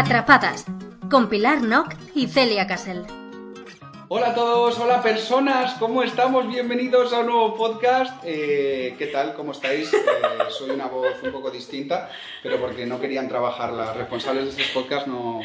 Atrapadas, con Pilar Nock y Celia Casel. Hola a todos, hola personas, ¿cómo estamos? Bienvenidos a un nuevo podcast. Eh, ¿Qué tal? ¿Cómo estáis? Eh, soy una voz un poco distinta, pero porque no querían trabajar las responsables de este podcast no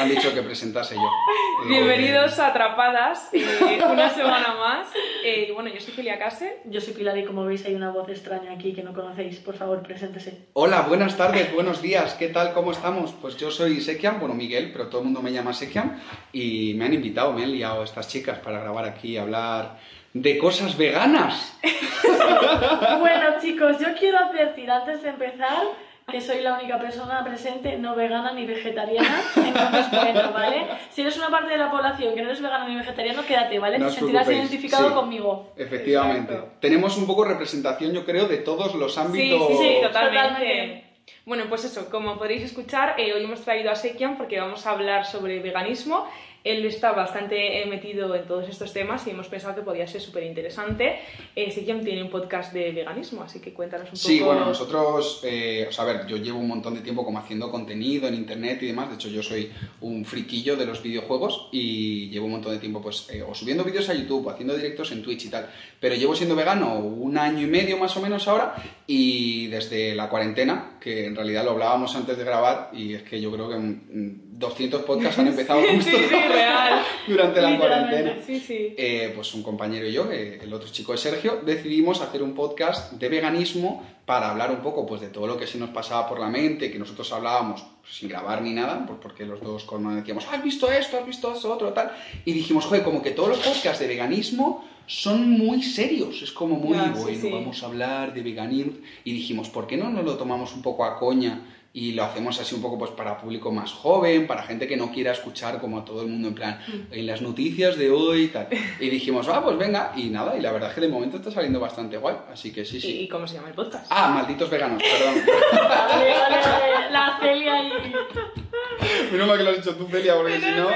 han dicho que presentase yo. Eh, Bienvenidos a Atrapadas, eh, una semana más. Eh, bueno, yo soy Celia Case. Yo soy Pilar y como veis hay una voz extraña aquí que no conocéis. Por favor, preséntese. Hola, buenas tardes, buenos días, ¿qué tal? ¿Cómo estamos? Pues yo soy Sekiam, bueno, Miguel, pero todo el mundo me llama Sekiam y me han invitado, me han liado estas chicas para grabar aquí, hablar de cosas veganas. bueno, chicos, yo quiero advertir antes de empezar que soy la única persona presente no vegana ni vegetariana. Entonces, bueno, ¿vale? Si eres una parte de la población que no eres vegano ni vegetariano, quédate, ¿vale? No Te sentirás preocupéis, identificado sí. conmigo. Efectivamente. Exacto. Tenemos un poco representación, yo creo, de todos los ámbitos. sí, sí, totalmente. Totalmente. Bueno, pues eso, como podréis escuchar, eh, hoy hemos traído a Sekian porque vamos a hablar sobre veganismo. Él está bastante eh, metido en todos estos temas y hemos pensado que podía ser súper interesante. Eh, Sekian tiene un podcast de veganismo, así que cuéntanos un Sí, poco. bueno, nosotros, eh, o sea, a ver, yo llevo un montón de tiempo como haciendo contenido en internet y demás, de hecho yo soy un friquillo de los videojuegos y llevo un montón de tiempo pues eh, o subiendo vídeos a YouTube o haciendo directos en Twitch y tal, pero llevo siendo vegano un año y medio más o menos ahora y desde la cuarentena, que en realidad lo hablábamos antes de grabar y es que yo creo que mm, 200 podcasts han empezado justo sí, sí, real. durante la cuarentena. Sí. Eh, pues un compañero y yo, eh, el otro chico es Sergio, decidimos hacer un podcast de veganismo para hablar un poco pues, de todo lo que se nos pasaba por la mente, que nosotros hablábamos pues, sin grabar ni nada, pues porque los dos como decíamos, "Ah, has visto esto, has visto eso, otro, tal. Y dijimos, joder, como que todos los podcasts de veganismo son muy serios, es como muy, bueno, vamos a hablar de veganismo. Y dijimos, ¿por qué no nos lo tomamos un poco a coña? Y lo hacemos así un poco pues para público más joven, para gente que no quiera escuchar como a todo el mundo en plan, Mm. en las noticias de hoy y tal. Y dijimos, ah, pues venga, y nada, y la verdad es que de momento está saliendo bastante guay, así que sí, ¿Y, sí. y cómo se llama el podcast? Ah, malditos veganos, perdón. Vale, vale, vale. La Celia y... Menos mal que lo has hecho tú, Celia, porque si no,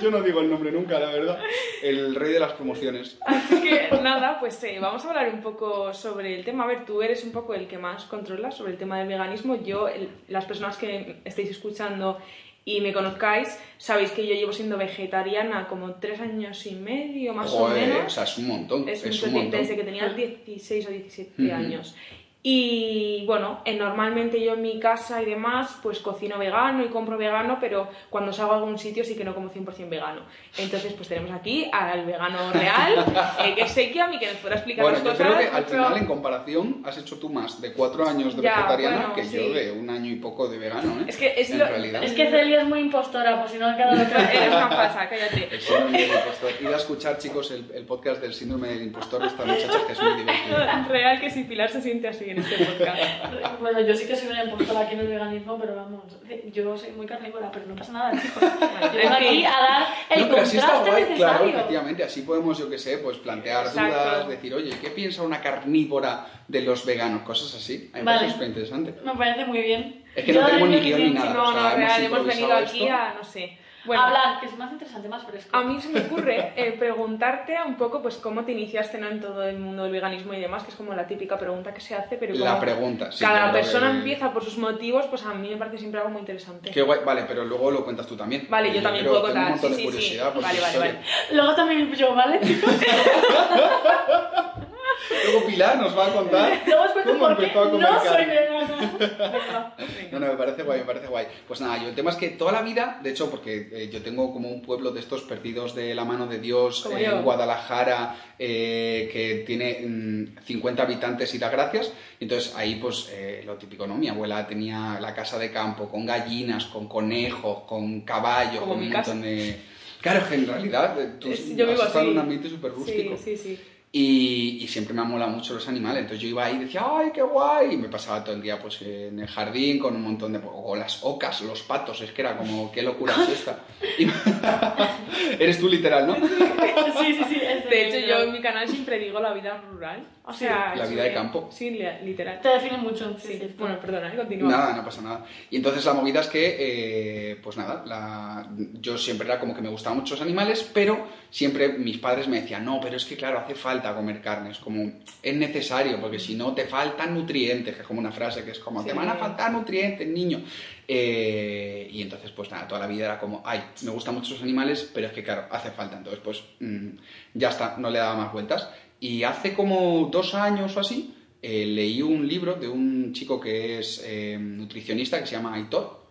yo no digo el nombre nunca, la verdad. El rey de las promociones. Así que nada, pues eh, vamos a hablar un poco sobre el tema. A ver, tú eres un poco el que más controla sobre el tema del veganismo. Yo, el- las personas que estéis escuchando y me conozcáis, sabéis que yo llevo siendo vegetariana como tres años y medio, más o Joder, menos. o sea, es un montón, Es es, un montón. desde que tenía 16 o 17 Ujú. años. Y bueno, eh, normalmente yo en mi casa y demás, pues cocino vegano y compro vegano, pero cuando salgo a algún sitio sí que no como 100% vegano. Entonces, pues tenemos aquí al vegano real, eh, que es Sekiam y que nos podrá explicar Bueno, las yo cosas. creo que al mucho- final, en comparación, has hecho tú más de cuatro años de Ya, vegetariana bueno, que sí. yo de un año y poco de vegano, ¿eh? Es que es en lo- realidad. Es que Celia es muy impostora, por si no ha quedado claro. Eres una falsa, cállate. Del impostor. Id a escuchar, chicos, el, el podcast del síndrome del impostor de estas muchachas, que es muy divertido. Real que si Pilar se siente así en este podcast. Bueno, yo sí que soy una impostora aquí en el veganismo, pero vamos, yo soy muy carnívora, pero no pasa nada, chicos. Yo vengo aquí a dar el no, pero así está contraste guay, claro, necesario. efectivamente. Así podemos, yo qué sé, pues plantear Exacto. dudas, decir, oye, ¿qué piensa una carnívora de los veganos? Cosas así. A mí me Vale. parece súper interesante. Me parece muy bien. Es que Yo no tenemos ni guion ni nada. No, o sea, no, hemos venido aquí esto. a, no sé. Bueno, Hablar, que es más interesante, más fresco. A mí se me ocurre eh, preguntarte un poco pues cómo te iniciaste ¿no? en todo el mundo del veganismo y demás, que es como la típica pregunta que se hace, pero La como pregunta, sí. cada persona que- empieza por sus motivos, pues a mí me parece siempre algo muy interesante. Qué guay, vale, pero luego lo cuentas tú también. Vale, yo también puedo contar, sí, sí, sí. Vale, vale, historia. vale. Luego también yo, ¿vale, chicos? Luego Pilar nos va a contar cómo empezó a comer no soy vegana. No, no, me parece guay, me parece guay. Pues nada, yo el tema es que toda la vida, de hecho, porque eh, yo tengo como un pueblo de estos perdidos de la mano de Dios eh, en Guadalajara, eh, que tiene mm, 50 habitantes y da gracias. Entonces ahí, pues eh, lo típico, ¿no? Mi abuela tenía la casa de campo con gallinas, con conejos, con caballos, Como con un montón de. Claro, que en realidad eh, tú Es- yo vivo has en así. un ambiente súper rústico. Sí, sí, sí. Y, y siempre me han molado mucho los animales. Entonces yo iba ahí y decía, ¡ay, qué guay! Y me pasaba todo el día pues en el jardín con un montón de... O las ocas, los patos, es que era como, qué locura es esta. Y- Eres tú literal, ¿no? Sí, sí, sí. De hecho, yo en mi canal siempre digo la vida rural. O Sí, sea, la vida de campo. Sí, li- literal. Te define mucho. Sí, Sí, sí. bueno, perdona, ¿eh? continúa. Nada, no pasa nada. Y entonces la movida es que, eh, pues nada, la- yo siempre era como que me gustaban mucho los animales, pero siempre mis padres me decían, no, pero es que claro, hace falta comer carne, es como, es necesario, porque si no te faltan nutrientes, que es como una frase que es como, te van a faltar nutrientes, niño. Eh, y entonces, pues nada, toda la vida era como, ay, me gustan mucho los animales, pero es que claro, hace falta. Entonces, pues mm, ya está, no le daba más vueltas. Y hace como dos años o así, eh, leí un libro de un chico que es eh, nutricionista que se llama Aitor.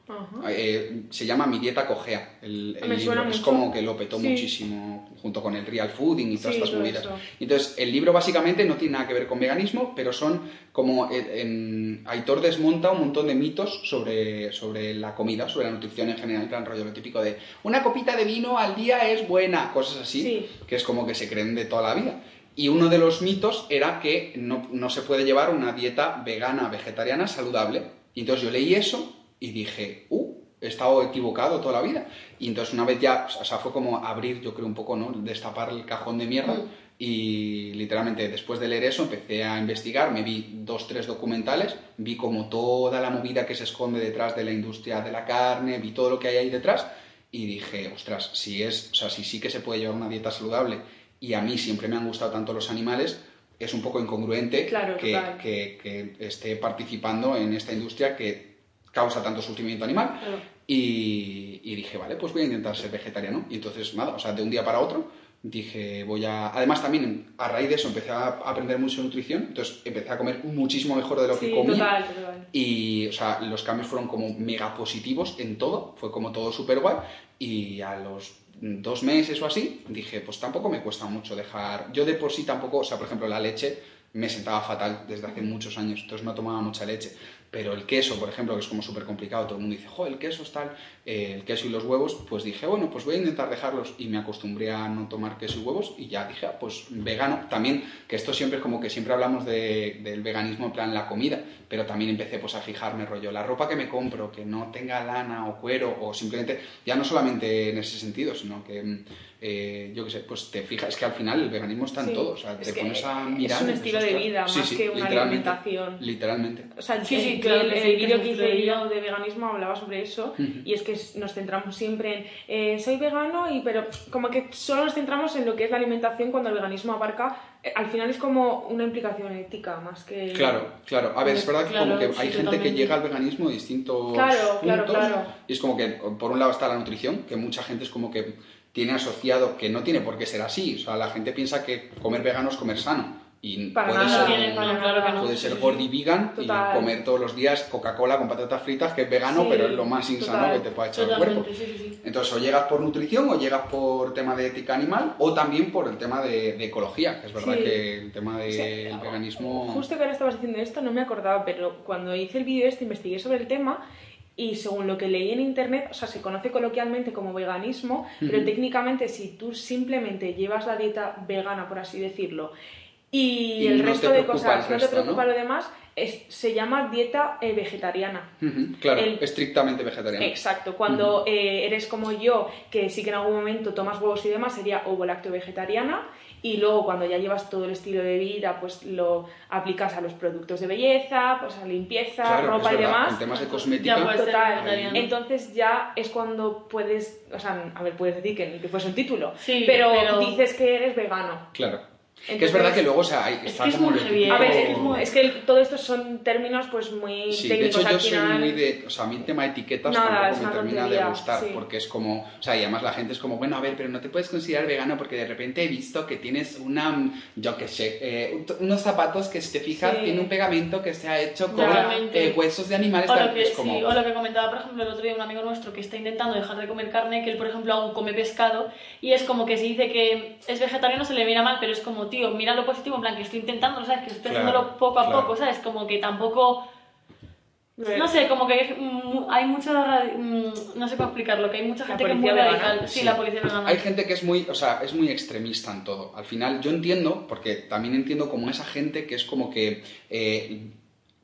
Eh, se llama Mi dieta cojea. El, el Me libro. Es como que lo petó Sí. muchísimo junto con el real fooding y todas Sí, estas movidas. Entonces, el libro básicamente no tiene nada que ver con veganismo, pero son como. eh, en- Aitor desmonta un montón de mitos sobre, sobre la comida, sobre la nutrición en general, en plan rollo lo típico de una copita de vino al día es buena, cosas así, Sí. que es como que se creen de toda la vida. Y uno de los mitos era que no, no se puede llevar una dieta vegana, vegetariana, saludable. Y entonces yo leí eso y dije, uh, he estado equivocado toda la vida. Y entonces una vez ya, o sea, fue como abrir, yo creo un poco, ¿no? Destapar el cajón de mierda. Mm. Y literalmente después de leer eso empecé a investigar, me vi dos, tres documentales, vi como toda la movida que se esconde detrás de la industria de la carne, vi todo lo que hay ahí detrás y dije, ostras, si es, o sea, si sí que se puede llevar una dieta saludable y a mí siempre me han gustado tanto los animales, es un poco incongruente Claro, que, total. que- que esté participando en esta industria que causa tanto sufrimiento animal. Claro. Y, y dije, vale, pues voy a intentar ser vegetariano. Y entonces, nada, o sea, de un día para otro dije, voy a... Además también, a raíz de eso, empecé a aprender mucho nutrición, entonces empecé a comer muchísimo mejor de lo que comía. total, total. Y, o sea, los cambios fueron como mega positivos en todo, fue como todo súper guay. Y a los dos meses o así, dije, pues tampoco me cuesta mucho dejar. Yo de por sí tampoco, o sea, por ejemplo, la leche me sentaba fatal desde hace muchos años, entonces no tomaba mucha leche. Pero el queso, por ejemplo, que es como súper complicado, todo el mundo dice, jo, el queso es tal, eh, el queso y los huevos, pues dije, bueno, pues voy a intentar dejarlos y me acostumbré a no tomar queso y huevos y ya dije, ah, pues vegano. También, que esto siempre es como que siempre hablamos de- del veganismo en plan la comida, pero también empecé pues a fijarme rollo, la ropa que me compro, que no tenga lana o cuero o simplemente, ya no solamente en ese sentido, sino que, mm, eh, yo qué sé, pues te fijas, es que al final el veganismo está en Sí, todo, o sea, es te pones a es mirar... un y dices, estilo de vida, Sí, más sí, que una literalmente, alimentación. Literalmente. O sea, Sí, claro el- que el vídeo es que un hice yo de veganismo hablaba sobre eso y es que es- nos centramos siempre en eh, soy vegano y pero como que solo nos centramos en lo que es la alimentación cuando el veganismo abarca eh, al final es como una implicación ética más que Claro, claro. A ver, es verdad que Claro, como que sí, hay gente que llega al veganismo de distintos Claro, claro, puntos. claro. Y es como que, por un lado está la nutrición, que mucha gente es como que tiene asociado que no tiene por qué ser así. O sea, la gente piensa que comer vegano es comer sano. Y Para puede nada, ser, tiene- para claro que nada. no. puede Sí, ser sí. gordi vegan Total. y comer todos los días Coca-Cola con patatas fritas, que es vegano, Sí, pero es lo más insano total. que te puede echar el cuerpo. Sí, sí. Entonces, o llegas por nutrición o llegas por tema de ética animal o también por el tema de, de ecología, que es verdad Sí. que el tema del Sí, veganismo... Justo que ahora estabas diciendo esto, no me acordaba, pero cuando hice el vídeo este investigué sobre el tema y según lo que leí en internet, o sea, se conoce coloquialmente como veganismo, pero técnicamente si tú simplemente llevas la dieta vegana, por así decirlo, y, Y el no resto de cosas no te preocupa ¿no? lo demás, es- se llama dieta eh, vegetariana. Claro, El- estrictamente vegetariano. Exacto, cuando eh, eres como yo, que sí que en algún momento tomas huevos y demás, sería ovo lácteo vegetariana. Y luego cuando ya llevas todo el estilo de vida, pues lo aplicas a los productos de belleza, pues a limpieza, Claro, ropa es y demás. En temas de cosmética. Ya, Total. Entonces ya es cuando puedes, o sea, a ver, puedes decir que que fuese un título, Sí, pero, pero- dices que eres vegano. Claro. Que es Entonces- verdad que luego, o sea, hay, Es está que es como muy heavy, A ver, es que, es muy- es que el- todo esto son términos pues muy Sí, de técnicos hecho yo soy final. muy de, o sea, a mí el tema de etiquetas Nada, tampoco me termina tontería, de gustar, sí. porque es como, o sea, y además la gente es como, bueno, a ver, pero no te puedes considerar vegano porque de repente he visto que tienes una, yo qué sé, eh, un- unos zapatos que si te fijas Sí. tiene un pegamento que se ha hecho con eh, huesos de animales, O lo, que, es como, sí, o lo que comentaba, por ejemplo, el otro día un amigo nuestro que está intentando dejar de comer carne, que él, por ejemplo, aún come pescado, y es como que si dice que es vegetariano se le mira mal, pero es como, tío, mira lo positivo, en plan, que estoy intentando, ¿sabes? Que estoy Claro, haciéndolo poco a claro. poco, ¿sabes? Como que tampoco... No sé, como que hay, mu- hay mucha. radi- mm, No sé cómo explicarlo, que hay mucha gente que es muy radical. Sí, Sí. la policía vegana. Hay gente que es muy, o sea, es muy extremista en todo. Al final, yo entiendo, porque también entiendo como esa gente que es como que eh,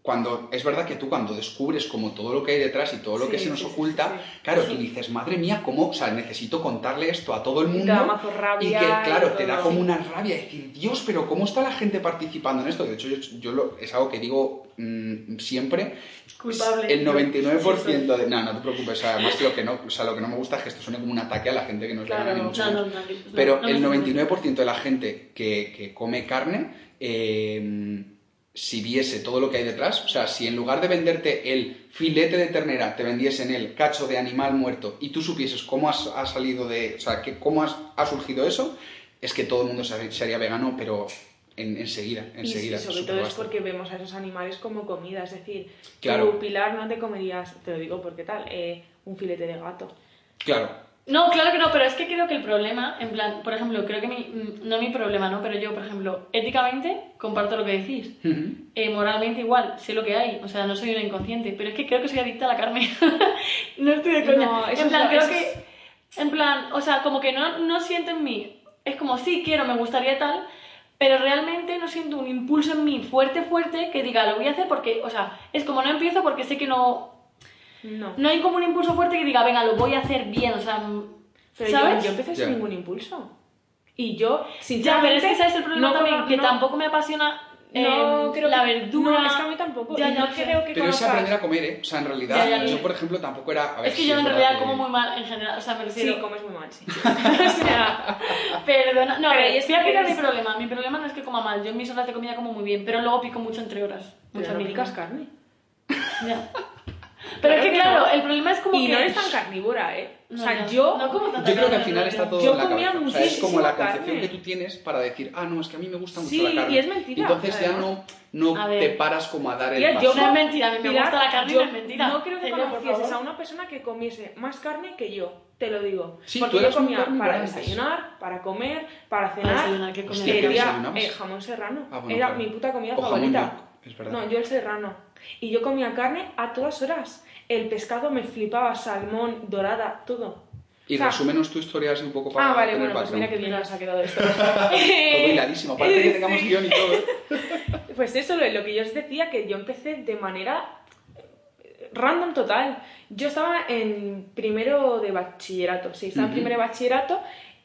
cuando es verdad que tú cuando descubres como todo lo que hay detrás y todo lo Sí, que se nos sí, oculta, sí. claro, tú dices, madre mía, cómo, o sea, necesito contarle esto a todo el te mundo. da mazo rabia y que, claro, y te da como una rabia decir, Dios, pero ¿cómo está la gente participando en esto? De hecho, yo, yo lo- es algo que digo mm, siempre. Culpable. El 99% Sí, sí. de... No, no te preocupes, o sea, además lo que no, o sea, lo que no me gusta es que esto suene como un ataque a la gente que no es Claro, vegana, ni mucho no, no, no, Pero el estoy 99% de la gente que, que come carne, eh, si viese todo lo que hay detrás, o sea, si en lugar de venderte el filete de ternera, te vendiesen el cacho de animal muerto y tú supieses cómo has, ha salido de, o sea, que, cómo has- ha surgido eso, es que todo el mundo se, se haría vegano, pero en- enseguida, Y, enseguida. y sobre todo es porque vemos a esos animales como comida, es decir, Claro. Pilar, no te comerías, te lo digo porque tal, eh, un filete de gato. Claro, No, claro que no, pero es que creo que el problema, en plan, por ejemplo, creo que mi, mm, no mi problema, ¿no? Pero yo, por ejemplo, éticamente comparto lo que decís. Eh, moralmente igual, sé lo que hay, o sea, no soy una inconsciente, pero es que creo que soy adicta a la carne. no estoy de coña. No, eso en es plan, lo- creo eso que, es- en plan, o sea, como que no, no siento en mí, es como, sí, quiero, me gustaría tal, pero realmente no siento un impulso en mí fuerte, fuerte, que diga, lo voy a hacer porque, o sea, es como no empiezo porque sé que no, No. no hay como un impulso fuerte que diga, venga, lo voy a hacer bien, o sea, Pero ¿sabes? yo, yo empecé Ya. sin ningún impulso. Y yo, Ya, pero es que sabes el problema no también, cono- que no- tampoco me apasiona No, eh, creo la que- verdura. No, es que a mí tampoco. Ya, y ya, no creo que Pero es conozcas- aprender a comer, ¿eh? O sea, en realidad, Ya, ya, ya. yo, por ejemplo, tampoco era... A ver, Es que sí, yo en realidad que- como muy mal en general, o sea, me refiero... Sí, comes muy mal, sí. o sea, Perdona, no, a Pero ver, ahí es voy a que explicar eres- mi problema. Mi problema no es que coma mal, yo en mis horas de comida como muy bien, pero luego pico mucho entre horas. pero Mucha no picas carne. Ya. Pero es que Claro que claro, no. el problema es como Y que... no eres tan carnívora, ¿eh? O No, sea, ya. yo... No como tanta Yo creo que al final está todo Yo en la comía cabeza. O sea, es como la concepción carne. que tú tienes para decir, ah, no, es que a mí me gusta mucho Sí, la carne. y es mentira, Entonces ya no, no te paras como a dar el Tía, paso. yo No es mentira, a mí me gusta la carne y yo no es mentira. No creo que conocieses a una persona que comiese más carne que yo, te lo digo. Sí, Porque tú yo comía para desayunar, para comer, para Para cenar. desayunar, ¿qué desayunabas? eh, jamón serrano. Ah, Era mi puta comida favorita. York, es verdad. No, yo el serrano. Y yo comía carne a todas horas. El pescado me flipaba, salmón, dorada, todo. Y O sea, resúmenos tu historia así un poco para Ah, vale, tener bueno, pues mira que bien nos ha quedado esto. Todo hiladísimo, aparte que tengamos guion y todo. ¿eh? Pues eso, lo, lo que yo os decía, que yo empecé de manera eh, random total. Yo estaba en primero de bachillerato, sí, estaba en primero de bachillerato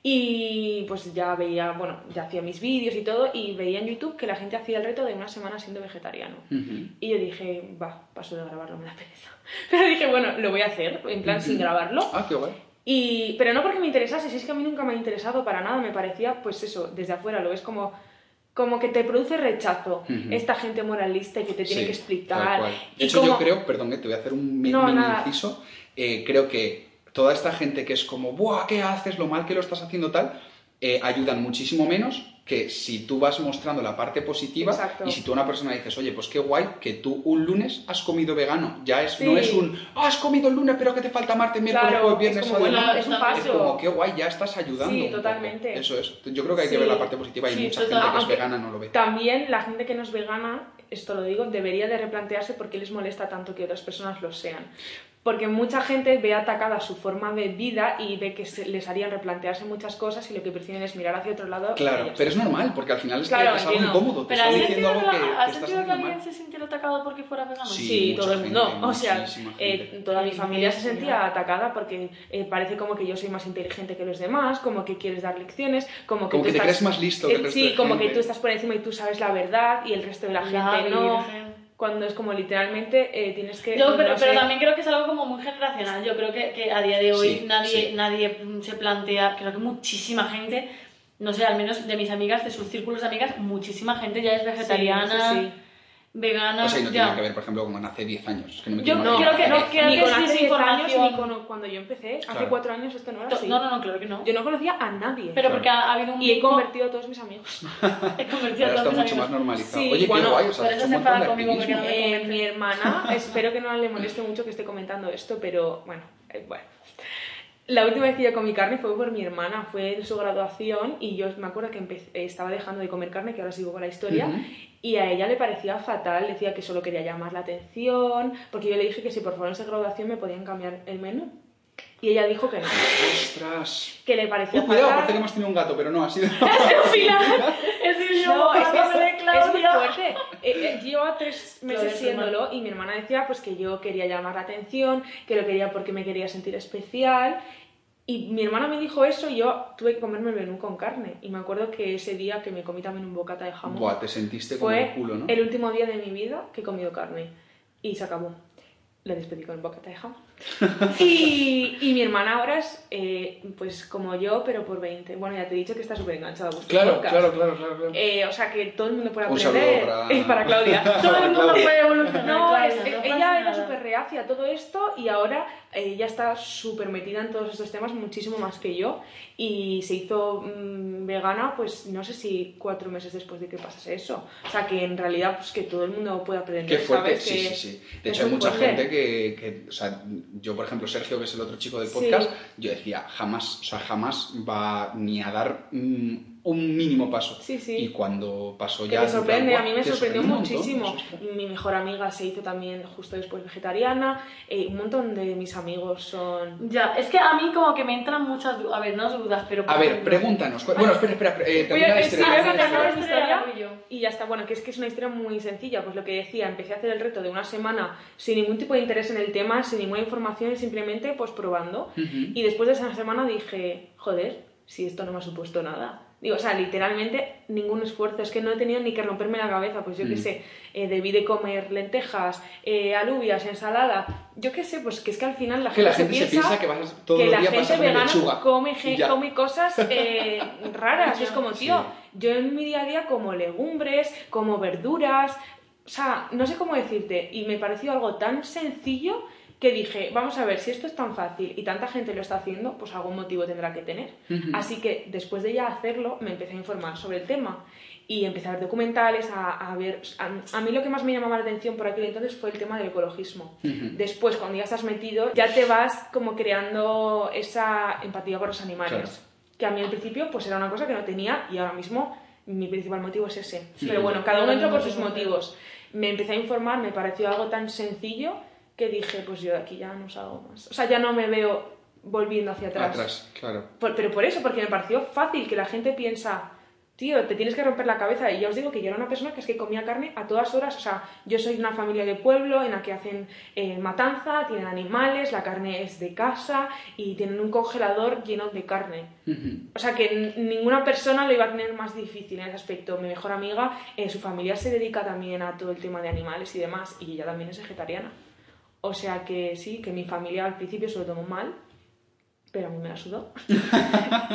y pues ya veía, bueno, ya hacía mis vídeos y todo y veía en YouTube que la gente hacía el reto de una semana siendo vegetariano. Y yo dije, va, paso de grabarlo, me da pereza. Pero dije, bueno, lo voy a hacer, en plan sin grabarlo. Ah, qué guay. Y, pero no porque me interesase, si es que a mí nunca me ha interesado para nada, me parecía, pues eso, desde afuera lo ves como, como que te produce rechazo esta gente moralista y que te tiene Sí, que explicar. De hecho, yo creo, perdón, que te voy a hacer un No, mini inciso. eh, creo que toda esta gente que es como, ¡buah, qué haces! Lo mal que lo estás haciendo tal, eh, ayudan muchísimo menos que si tú vas mostrando la parte positiva Exacto. y si tú a una persona dices, oye, pues qué guay que tú un lunes has comido vegano. Ya es, Sí. no es un, ah, has comido el lunes, pero que te falta martes, miércoles, Claro, viernes, es como, sábado y bueno, domingo". es un Es Es paso. como, qué guay, ya estás ayudando. Sí, totalmente. Eso es. Yo creo que hay que Sí. ver la parte positiva y Sí, mucha total. gente que es Aunque vegana no lo ve. También la gente que no es vegana, esto lo digo, debería de replantearse por qué les molesta tanto que otras personas lo sean. Porque mucha gente ve atacada su forma de vida y ve que se- les harían replantearse muchas cosas y lo que prefieren es mirar hacia otro lado. Claro, pero es normal, porque al final es, Claro, que es algo incómodo. Te Pero está ¿has diciendo sentido, algo que, que, la- que ¿has estás sentido que alguien mal. se sintiera atacado porque fuera vegano? Sí. Sí, mucha todo el mundo. O sea, eh, toda mi familia se sentía atacada porque eh, parece como que yo soy más inteligente que los demás, como que quieres dar lecciones, como que Como tú que te estás- crees más listo que el Eh, resto Sí, de como que tú estás por encima y tú sabes la verdad y el resto de la La gente no. Virgen. Cuando es como literalmente eh, tienes que. Yo, pero, no pero sé, también creo que es algo como muy generacional. Yo creo que, que a día de hoy Sí, nadie, sí. nadie mm, se plantea, creo que muchísima gente, no sé, al menos de mis amigas, de sus círculos de amigas, muchísima gente ya es vegetariana, Sí, sí, sí. vegana. O sea, y no ya. tiene que ver, por ejemplo, con hace 10 años. Es que no me Yo No, creo que- imaginar. creo ni que con hace 10 años ni con cuando yo empecé. Hace Claro. 4 años esto no era To- así. No, no, no, claro que no. Yo no conocía a nadie. Pero porque ha, ha habido un Y he convertido a todos mis amigos. he convertido a está todos mis mucho amigos. más normalizado. Sí, Oye, bueno, qué guay, o sea, por eso se enfada conmigo, porque no me Eh, mi hermana, espero que no le moleste mucho que esté comentando esto, pero bueno, eh, bueno. La última vez que yo comí carne fue por mi hermana, fue en su graduación y yo me acuerdo que empe- eh, estaba dejando de comer carne, que ahora sigo con la historia, Ujú. Y a ella le parecía fatal, decía que solo quería llamar la atención, porque yo le dije que si por favor en esa graduación me podían cambiar el menú. Y ella dijo que no, ¡Ostras! que le parecía Oh, cuidado, fatal. parece que hemos tenido un gato, pero no, ha sido... Al final, es yo No, es es, es muy fuerte. Eh, eh, llevo tres meses es siéndolo y mi hermana decía pues que yo quería llamar la atención, que lo quería porque me quería sentir especial. Y mi hermana me dijo eso y yo tuve que comerme el menú con carne. Y me acuerdo que ese día que me comí también un bocata de jamón Buah, te sentiste como fue el culo, ¿no? el último día de mi vida que he comido carne. Y se acabó. Le despedí con el bocata de jamón. y, y mi hermana ahora es eh, pues como yo, pero por 20. Bueno, ya te he dicho que está súper enganchada a vuestro Claro, podcast. claro, claro, claro. claro. Eh, o sea, que todo el mundo puede Un aprender. saludo para- para Claudia. Todo el mundo puede evolucionar. No, Claudia, es- no ella era nada. súper reacia a todo esto y ahora ella está súper metida en todos estos temas, muchísimo más que yo. Y se hizo mm, vegana, pues no sé si cuatro meses después de que pasase eso. O sea, que en realidad, pues que todo el mundo puede aprender. Qué fuerte, ¿sabes? sí, Que sí, sí. De hecho, hay mucha fuerte. gente que, que, o sea, yo por ejemplo, Sergio, que es el otro chico del Sí. podcast, yo decía, jamás, o sea, jamás va ni a dar mm, un mínimo paso. Sí, sí. Y cuando pasó Que ya... te plan, sorprende, a mí me sorprendió montón, muchísimo. Mi mejor amiga se hizo también justo después vegetariana, eh, un montón de mis amigos son... Ya, es que a mí como que me entran muchas dudas. A ver, no dudas, pero... A ver, pregúntanos. Bueno, espera, espera, eh, termina la sí, historia. voy a termina la historia. y ya está. Bueno, que es que es una historia muy sencilla. Pues lo que decía, empecé a hacer el reto de una semana sin ningún tipo de interés en el tema, sin ninguna información, simplemente pues probando. Ujú. Y después de esa semana dije, joder, si esto no me ha supuesto nada. Digo, o sea, literalmente ningún esfuerzo. Es que no he tenido ni que romperme la cabeza. Pues yo qué Mm. sé, eh, debí de comer lentejas, eh, alubias, ensalada. Yo qué sé, pues que es que al final la Que gente, la gente se piensa que vas todos que la gente vegana lechuga. come, ya. cosas eh, raras. Es como, Sí. tío, yo en mi día a día como legumbres, como verduras, o sea, no sé cómo decirte. Y me pareció algo tan sencillo que dije, vamos a ver, si esto es tan fácil y tanta gente lo está haciendo, pues algún motivo tendrá que tener. Ujú. Así que después de ya hacerlo, me empecé a informar sobre el tema. Y empecé a ver documentales, a, a ver... A, a mí lo que más me llamaba la atención por aquel entonces fue el tema del ecologismo. Ujú. Después, cuando ya estás metido, ya te vas como creando esa empatía por los animales. Claro. Que a mí al principio pues era una cosa que no tenía y ahora mismo mi principal motivo es ese. Sí. Pero bueno, cada uno entra por sus motivos. Me empecé a informar, me pareció algo tan sencillo que dije, pues yo de aquí ya no salgo más. O sea, ya no me veo volviendo hacia atrás. Atrás, claro. Por- pero por eso, porque me pareció fácil que la gente piensa, tío, te tienes que romper la cabeza. Y ya os digo que yo era una persona que es que comía carne a todas horas. O sea, yo soy de una familia de pueblo en la que hacen eh, matanza, tienen animales, la carne es de casa y tienen un congelador lleno de carne. Ujú. O sea, que ninguna persona lo iba a tener más difícil en ese aspecto. Mi mejor amiga, eh, su familia se dedica también a todo el tema de animales y demás, y ella también es vegetariana. O sea que sí, que mi familia al principio se lo tomó mal, pero a mí me la sudó.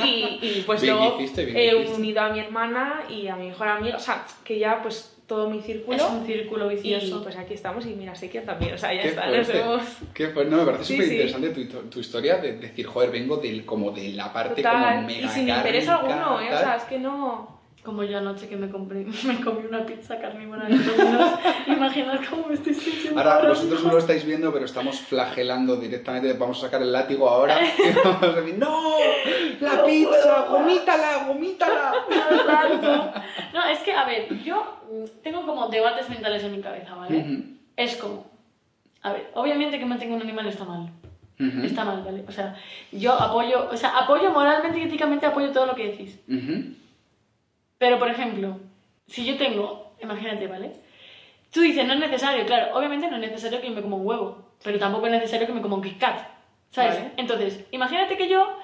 y, y pues Bien luego he unido a mi hermana y a mi mejor amiga, o sea, que ya pues todo mi círculo. Es un círculo y vicioso. pues aquí estamos y mira, Sequia también, o sea, ya Qué está, nos fuerte. hemos... Qué fuerte. No, me parece Sí, súper sí. interesante tu, tu historia de decir, joder, vengo del, como de la parte Total, como mega y sin interés alguno, ¿eh? O sea, es que no... Como yo anoche que me, compré, me comí una pizza carnívora. Imaginad cómo me estoy sintiendo. Ahora vosotros no lo estáis viendo, pero estamos flagelando directamente. Vamos a sacar el látigo ahora. y vamos a decir, ¡No! ¡La pizza! ¡Gomítala! ¡Gomítala! No. No, es que, a ver, yo mm, tengo como debates mentales en mi cabeza, ¿vale? Ujú. Es como, a ver, obviamente que mantenga un animal está mal. Ujú. Está mal, ¿vale? O sea, yo apoyo, o sea, apoyo moralmente y éticamente apoyo todo lo que decís. Ujú. Pero, por ejemplo, si yo tengo, imagínate, ¿vale? Tú dices, no es necesario, claro, obviamente no es necesario que me coma un huevo, pero tampoco es necesario que me coma un Kit Kat, ¿sabes? Vale. Entonces, imagínate que yo,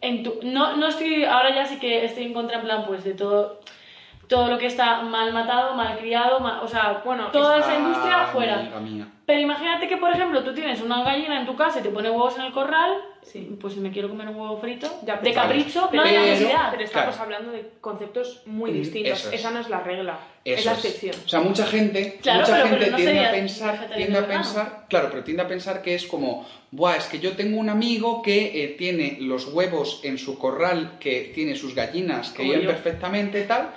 en tu, no, no estoy, ahora ya sí que estoy en contra, en plan, pues, de todo, todo lo que está mal matado, mal criado, mal- o sea, bueno, toda esa industria fuera. amiga mía. Pero imagínate que, por ejemplo, tú tienes una gallina en tu casa y te pone huevos en el corral, Sí. pues me quiero comer un huevo frito, Ya, de pero- capricho, Pero- no de necesidad. Pero estamos Claro. hablando de conceptos muy Mm, distintos. es. Esa no es la regla, Eso es la excepción. O sea, mucha gente, Claro, mucha pero- gente pero no tiende a pensar, tiende a pensar, claro, pero tiende a pensar que es como, buah, es que yo tengo un amigo que eh, tiene los huevos en su corral, que tiene sus gallinas que viven perfectamente tal,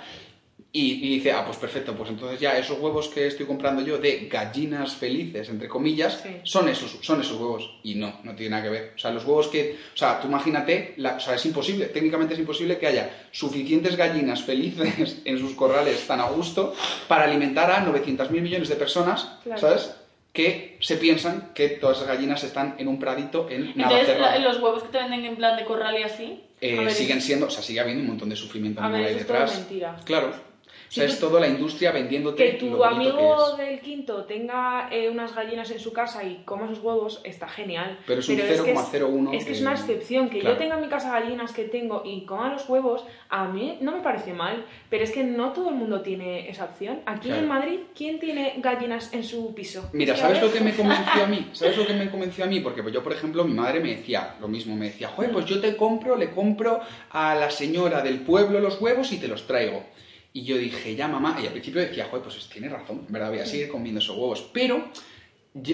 Y, y dice, ah, pues perfecto, pues entonces ya esos huevos que estoy comprando yo de gallinas felices, entre comillas, Sí. son, esos, son esos huevos. Y no, no tiene nada que ver. O sea, los huevos que... O sea, tú imagínate, la- o sea, es imposible, técnicamente es imposible que haya suficientes gallinas felices en sus corrales tan a gusto para alimentar a 900.000 millones de personas, Claro. ¿sabes? Que se piensan que todas esas gallinas están en un pradito en Entonces, Navacerrada. la- los huevos que te venden en plan de corral y así. Eh, ver, siguen siendo, o sea, sigue habiendo un montón de sufrimiento A ver, ahí eso es detrás. mentira. Claro. O Si sea, tú- es toda la industria vendiéndote Que tu amigo que es. del quinto tenga eh, unas gallinas en su casa y coma sus huevos, está genial. Pero es un que 0,01 Es, que es que- una excepción. Que Claro. yo tenga en mi casa gallinas que tengo y coma los huevos, a mí no me parece mal. Pero es que no todo el mundo tiene esa opción. Aquí Claro. en Madrid, ¿quién tiene gallinas en su piso? Mira, Es ¿sabes a lo que me convenció a mí? ¿Sabes lo que me convenció a mí? Porque yo, por ejemplo, mi madre me decía lo mismo, me decía, joder, pues yo te compro, le compro a la señora del pueblo los huevos y te los traigo. Y yo dije, ya mamá, y al principio decía, joder, pues tiene razón, en verdad, voy a seguir comiendo esos huevos. Pero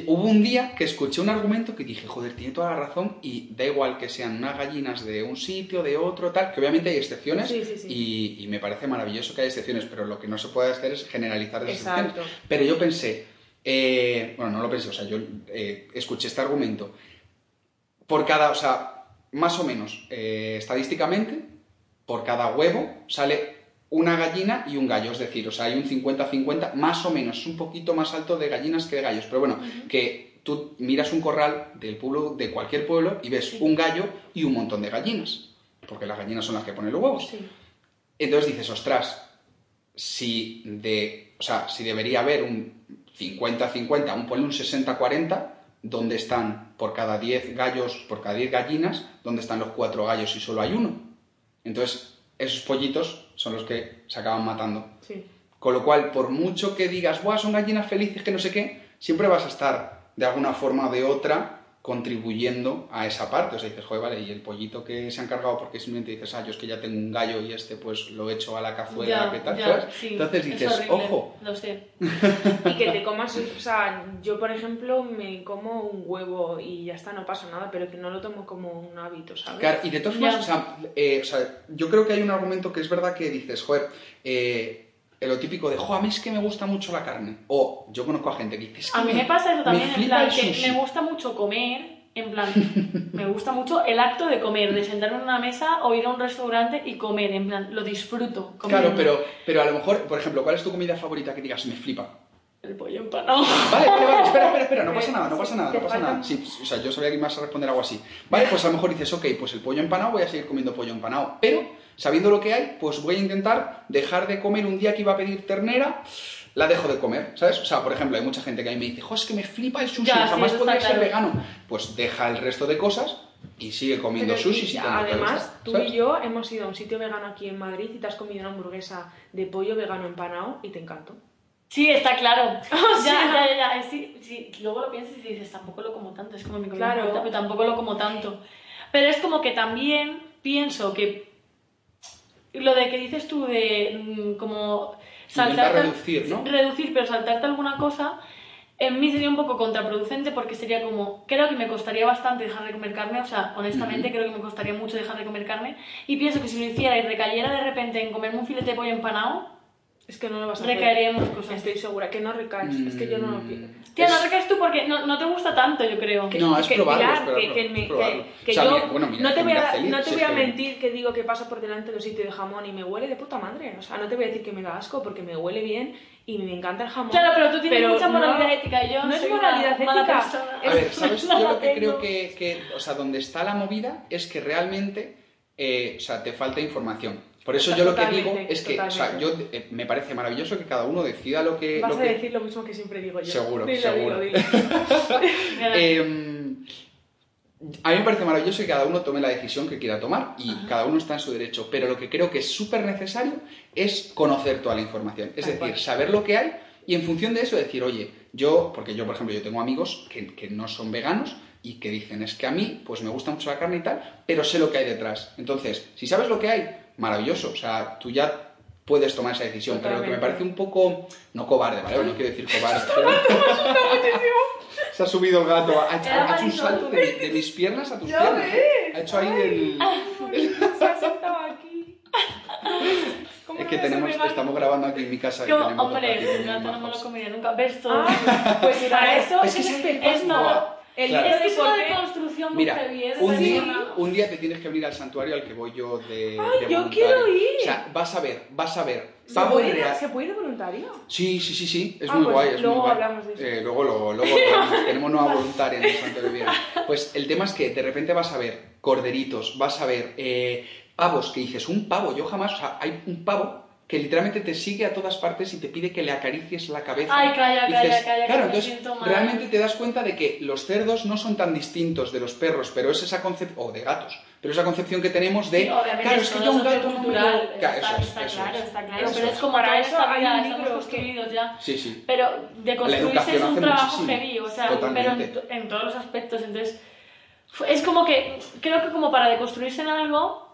hubo un día que escuché un argumento que dije, joder, tiene toda la razón y da igual que sean unas gallinas de un sitio, de otro, tal, que obviamente hay excepciones Sí, sí, sí. Y, y me parece maravilloso que haya excepciones, pero lo que no se puede hacer es generalizar esas Exacto. excepciones. Pero yo pensé, eh, bueno, no lo pensé, o sea, yo eh, escuché este argumento. Por cada, o sea, más o menos, eh, estadísticamente, por cada huevo sale una gallina y un gallo, es decir, o sea, hay un 50-50, más o menos, es un poquito más alto de gallinas que de gallos, pero bueno, que tú miras un corral del pueblo, de cualquier pueblo y ves un gallo y un montón de gallinas, porque las gallinas son las que ponen los huevos. Sí. Entonces dices, ostras, si de, o sea, si debería haber un 50-50, un ponle un 60-40, ¿dónde están por cada 10 gallos, por cada 10 gallinas, dónde están los 4 gallos y solo hay uno? Entonces, esos pollitos son los que se acaban matando. Sí. Con lo cual, por mucho que digas, Buah, son gallinas felices, que no sé qué, siempre vas a estar de alguna forma o de otra contribuyendo a esa parte. O sea, dices, joder, vale, y el pollito que se han cargado porque simplemente dices, ah, yo es que ya tengo un gallo y este pues lo echo a la cazuela, ¿qué tal? ya, sí, Entonces es dices, ojo, Lo sé. Y que te comas, o sea, yo por ejemplo me como un huevo y ya está, no pasa nada, pero que no lo tomo como un hábito, ¿sabes? Claro, y de todas formas, Ya. o sea, eh, o sea, yo creo que hay un argumento que es verdad que dices, joder, eh, lo típico de, jo, a mí es que me gusta mucho la carne. O yo conozco a gente que dice, es que A mí me pasa eso también, en plan, que sushi". me gusta mucho comer, en plan, me gusta mucho el acto de comer, de sentarme en una mesa o ir a un restaurante y comer, en plan, lo disfruto. Claro, pero, pero a lo mejor, por ejemplo, ¿cuál es tu comida favorita que digas, me flipa? El pollo empanado. Vale, vale, vale, espera, espera, espera, no pasa Eh, nada, no pasa nada, no pasa nada. Sí, o sea, yo sabía que ibas a responder algo así. Vale, pues a lo mejor dices, ok, pues el pollo empanado, voy a seguir comiendo pollo empanado. Pero, sabiendo lo que hay, pues voy a intentar dejar de comer un día que iba a pedir ternera, la dejo de comer, ¿sabes? O sea, por ejemplo, hay mucha gente que a mí me dice, jo, es que me flipa el sushi, Ya, sí, jamás podría está ser claro. vegano. Pues deja el resto de cosas y sigue comiendo Pero sushi y si además, gusta, tú ¿sabes? y yo hemos ido a un sitio vegano aquí en Madrid y te has comido una hamburguesa de pollo vegano empanado y te encantó. Sí, está claro. O ya, sea- ya, ya, ya. Sí, sí, luego lo piensas y dices, tampoco lo como tanto, es como mi comida Claro. pero tampoco lo como tanto. Pero es como que también pienso que lo de que dices tú de mm, como saltarte... reducir, ¿no? Reducir, pero saltarte alguna cosa, en mí sería un poco contraproducente porque sería como, creo que me costaría bastante dejar de comer carne, o sea, honestamente creo que me costaría mucho dejar de comer carne, y pienso que si lo hiciera y recayera de repente en comerme un filete de pollo empanado, Es que no lo vas a hacer. recaeríamos cosas. Estoy segura que no recaes. Es que yo no lo Mm, quiero. Tía, no es- recaes tú porque no, no te gusta tanto, yo creo. Que- No, es que, probarlo, Pilar, es probarlo, que, que me- es probarlo. que- que O sea, yo mira, bueno, mira, no te voy, a, feliz, no te voy a mentir que digo que paso por delante de un sitio de jamón y me huele de puta madre. O sea, no te voy a decir que me da asco porque me huele bien y me encanta el jamón. Claro, pero tú tienes Pero mucha moralidad no- ética y yo no es soy moralidad una mala ética. persona. A ver, ¿sabes? Yo lo que creo que, que, o sea, donde está la movida es que realmente, eh, o sea, te falta información. Por eso yo lo que digo es que, o sea, yo eh, me parece maravilloso que cada uno decida lo que... Vas lo a que- decir lo mismo que siempre digo yo. Seguro, Dilo, seguro. dilo, dilo. Mira, Eh, a mí me parece maravilloso que cada uno tome la decisión que quiera tomar y cada uno está en su derecho, pero lo que creo que es súper necesario es conocer toda la información, es decir, cual. saber lo que hay y en función de eso decir, oye, yo, porque yo por ejemplo, yo tengo amigos que, que no son veganos y que dicen, es que a mí pues me gusta mucho la carne y tal, pero sé lo que hay detrás. Entonces, si sabes lo que hay, maravilloso, o sea, tú ya puedes tomar esa decisión, pero lo que me Totalmente. parece un poco, no cobarde, ¿vale? No quiero decir cobarde, pero... Se ha subido el gato, ha hecho, Era ha hecho un salto de, de mis piernas a tus Ya piernas. ves. Ha hecho ahí el... Se ha sentado aquí. ¿Cómo Es que tenemos, estamos grabando aquí en mi casa. y tenemos dos hombre, muy gato no me lo comería nunca. ¿Ves todo? Ah, pues para eso Es que es es el claro. que de es una deconstrucción muy Mira, un día, persona. Un día te tienes que venir al santuario al que voy yo de. Ay, de yo voluntario. quiero ir. O sea, vas a ver, vas a ver. ¿Se puede, ir-. ¿Se puede ir de voluntario? Sí, sí, sí, sí, es Ah, muy pues guay. Es luego muy guay. hablamos de eso. Eh, luego, luego, luego tenemos nueva voluntaria en el Santo de. Pues el tema es que de repente vas a ver corderitos, vas a ver eh, pavos que dices, un pavo, yo jamás, o sea, hay un pavo que literalmente te sigue a todas partes y te pide que le acaricies la cabeza. Ay, calla, calla, dices, calla, que Claro, me entonces siento mal. realmente te das cuenta de que los cerdos no son tan distintos de los perros, pero es esa concepción, o de gatos, pero esa concepción que tenemos de, Sí, obviamente, claro, es que yo un gato cultural. Claro, está, eso es, está eso claro, es. está claro, pero es. como Para eso hay vida, un libro que- ya. Sí, sí. Pero de construirse es un trabajo muchísimo. heavy, o sea, Totalmente. pero en, en todos los aspectos. Entonces, es como que, creo que como para deconstruirse en algo,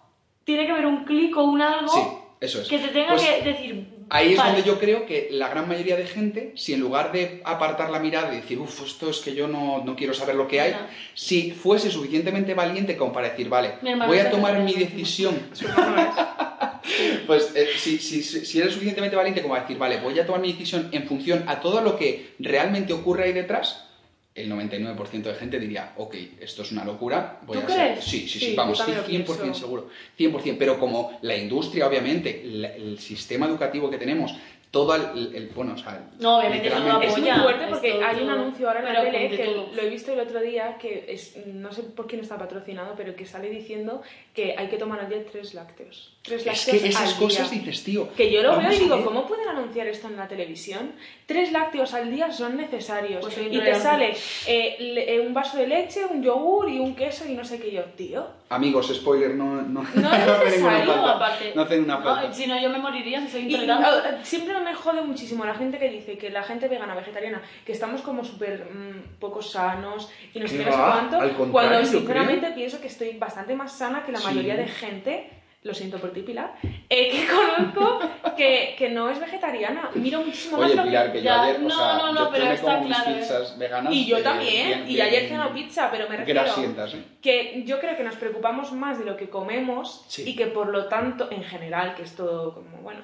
tiene que haber un clic o un algo Sí, eso es. que te tenga Pues que decir. Ahí es vale, donde yo creo que la gran mayoría de gente, si en lugar de apartar la mirada y decir, uff, esto es que yo no, no quiero saber lo que hay, si fuese suficientemente valiente como para decir, vale, voy a tomar mi decisión, pues eh, si, si, si si eres suficientemente valiente como para decir, vale, voy a tomar mi decisión en función a todo lo que realmente ocurre ahí detrás, el 99% de gente diría, ok, esto es una locura, voy ¿Tú a ser... crees? Sí, sí, sí, Sí, vamos, lo 100% pienso. seguro, 100%, pero como la industria, obviamente, la- el sistema educativo que tenemos, todo el, el- bueno, o sea, No, obviamente no Es muy fuerte es porque todo, hay un anuncio ahora en la tele que todo. lo he visto el otro día que es, no sé por quién está patrocinado, pero que sale diciendo que hay que tomar al día tres lácteos. Tres Es lácteos que esas al cosas día. dices, tío. Que yo lo veo y digo. ¿cómo pueden anunciar esto en la televisión? Tres lácteos al día son necesarios. Pues y te sale eh, le- eh, un vaso de leche, un yogur y un queso y no sé qué yo, tío. Amigos, spoiler, no, no, No es necesario, falta. aparte. No hacen una falta. No, si no, yo me moriría si soy Y, intolerante. siempre me jode muchísimo la gente que dice que la gente vegana, vegetariana, que estamos como súper mm, poco sanos y no sé ¿Qué cuánto, Al contrario, cuando sinceramente pienso que estoy bastante más sana que la Sí. mayoría de gente, lo siento por ti Pilar, eh, que conozco que, que no es vegetariana. Miro muchísimo más Oye, lo que- Pilar, que yo ayer, o no, sea, no, no, yo, yo pero me está como claro, pizzas veganas. Y yo eh, también, bien- y bien ayer ceno pizza, pero me refiero Grasientas, ¿eh? que yo creo que nos preocupamos más de lo que comemos Sí. y que por lo tanto, en general, que es todo como bueno,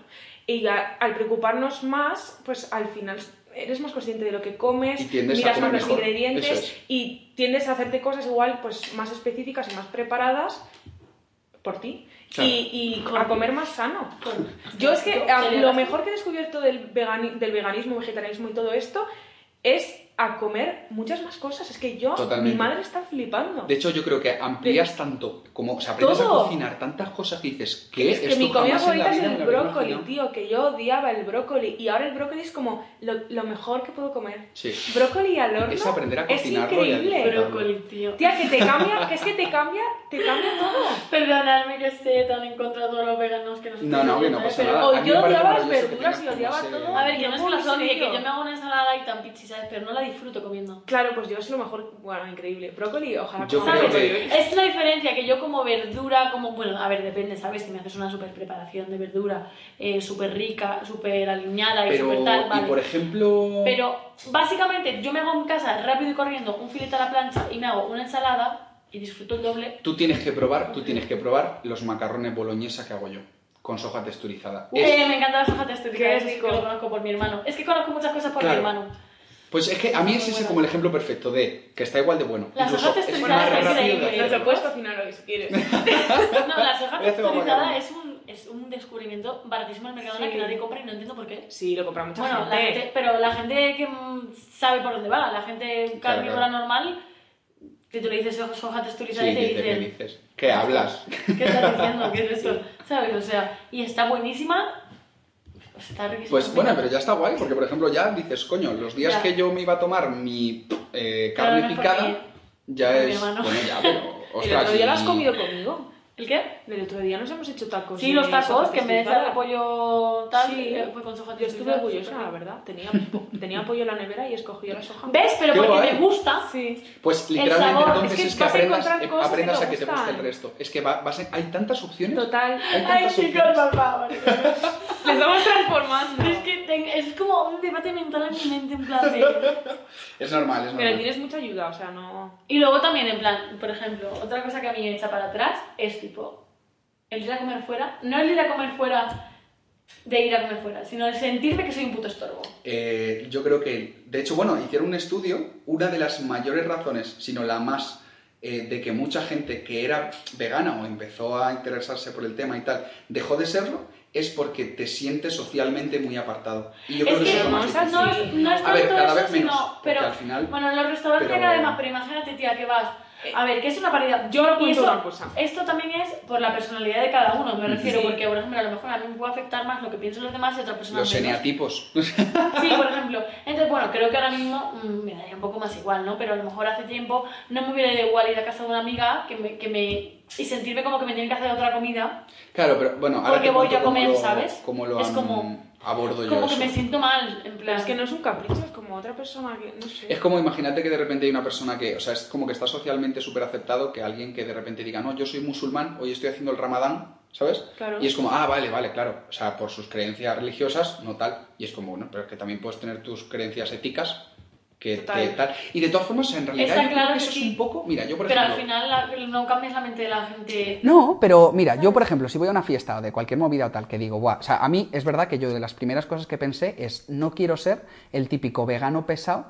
y a- al preocuparnos más, pues al final eres más consciente de lo que comes, miras más los ingredientes es. y tiendes a hacerte cosas igual pues más específicas y más preparadas por ti. Claro. Y, y a comer más sano. Yo es que a- lo mejor que he descubierto del, vegani- del veganismo, vegetarianismo y todo esto es a comer muchas más cosas. Es que yo, Totalmente. mi madre está flipando. De hecho, yo creo que amplías tanto, como, o sea, aprendes Todo. a cocinar tantas cosas que dices, ¿qué? Es que Esto mi comida favorita es el brócoli, tío, que yo odiaba el brócoli y ahora el brócoli es como lo, lo mejor que puedo comer. Sí. Brócoli al horno Es aprender a es cocinarlo y a increíble. Brócoli, tío. Tía, que te cambia, que es que te cambia, te cambia todo. Perdonadme que esté tan en contra de todos los veganos que nos No, no, que no pasa ¿eh? nada. o yo odiaba las verduras y odiaba todo. A ver, que no es que las odie, que yo me hago una ensalada y tan pichi, ¿sabes? Pero no la disfruto comiendo. Claro, pues yo es lo mejor, bueno, increíble. Brócoli, ojalá Yo coma creo brócoli. que- Es la diferencia que yo como verdura, como, bueno, a ver, depende, ¿sabes? Si me haces una super preparación de verdura eh, súper rica, súper aliñada y Pero, súper tal, vale. y por ejemplo... Pero básicamente yo me hago en casa rápido y corriendo un filete a la plancha y me hago una ensalada y disfruto el doble. Tú tienes que probar, tú tienes que probar los macarrones boloñesa que hago yo, con soja texturizada. Es- Eh, me encanta la soja texturizada, Qué eso sí que rico. lo conozco por mi hermano. Es que conozco muchas cosas por Claro. mi hermano. Pues es que a mí es ese buena. como el ejemplo perfecto de que está igual de bueno. La Incluso soja es es increíble. te puedes cocinar lo que quieres. No, la soja Voy a hacer un texturizada macarrón. es un, es un descubrimiento baratísimo en el Mercadona Sí. que nadie compra y no entiendo por qué. Sí, lo compra mucha Bueno, la gente. gente, pero la gente que mm, sabe por dónde va, la gente carnívora claro. normal, que tú le dices soja texturizada Sí, y te dice, ¿qué dices? ¿Qué hablas? ¿qué estás diciendo? ¿Qué es eso? ¿Sabes? O sea, y está buenísima, está. Pues bueno, pero ya está guay, porque por ejemplo ya dices, coño, los días Ya. que yo me iba a tomar mi eh, Pero carne no picada, ya es... Bueno, ya, pero... Ostras, otro día lo has comido conmigo. ¿El qué? El otro día nos hemos hecho tacos. Sí, los tacos, que en vez de texturizada. pollo tal, Sí. eh, fue con soja Yo estuve orgullosa, la verdad. Tenía, tenía pollo en la nevera y escogí la soja. ¿Ves? Pero Qué porque guay. me gusta. Sí. Pues literalmente sabor, entonces es es que vas a aprendas, eh, que aprendas a que te guste el resto. Es que va- vas a- hay tantas opciones. Total. Hay Ay, tantas chicos, opciones. por favor. Le estamos transformando. Es que ten- es como un debate mental en mi mente, en plan de... Es normal, es Pero normal. tienes mucha ayuda, o sea, no. Y luego también, en plan, por ejemplo, otra cosa que a mí me echa para atrás es tipo, el ir a comer fuera, no el ir a comer fuera de ir a comer fuera, sino de sentirme que soy un puto estorbo. Eh, yo creo que, de hecho, bueno, hicieron un estudio, una de las mayores razones, sino la más, eh, de que mucha gente que era vegana o empezó a interesarse por el tema y tal, dejó de serlo, es porque te sientes socialmente muy apartado. Y yo creo es que, que eso es lo no, más o sea, no, es, no es A ver, cada eso, vez menos, sino, pero, al final- bueno, en los restaurantes pero- cada vez más, pero imagínate, tía, que vas, a ver, que es una paridad. Yo lo eso- una cosa. Esto también es por la personalidad de cada uno, me refiero, Sí. porque, por ejemplo, a lo mejor a mí me puede afectar más lo que piensan los demás y a otra persona Los eneatipos. Sí, por ejemplo. Entonces, bueno, creo que ahora mismo mm, me daría un poco más igual, ¿no? Pero a lo mejor hace tiempo no me hubiera ido igual ir a casa de una amiga que me, que me, y sentirme como que me tienen que hacer otra comida, Claro, pero bueno, ahora Porque te voy yo a comer, cómo lo- ¿sabes? Cómo lo Es han- como- abordo yo como que eso. me siento mal, en plan... Pero es que no es un capricho, es como otra persona que, no sé. Es como imagínate que de repente hay una persona que, o sea, es como que está socialmente súper aceptado que alguien que de repente diga, no, yo soy musulmán, hoy estoy haciendo el ramadán, ¿sabes? Claro. Y es como, ah, vale, vale, claro. O sea, por sus creencias religiosas, no tal. Y es como, bueno, pero es que también puedes tener tus creencias éticas que Total. que tal. Y de todas formas, en realidad, Está yo claro creo que que eso sí. es un poco. Mira, yo por Pero al ejemplo. final la- no cambias la mente de la gente... No, pero mira, yo por ejemplo, si voy a una fiesta o de cualquier movida o tal, que digo, Buah", o sea, a mí es verdad que yo de las primeras cosas que pensé es, no quiero ser el típico vegano pesado,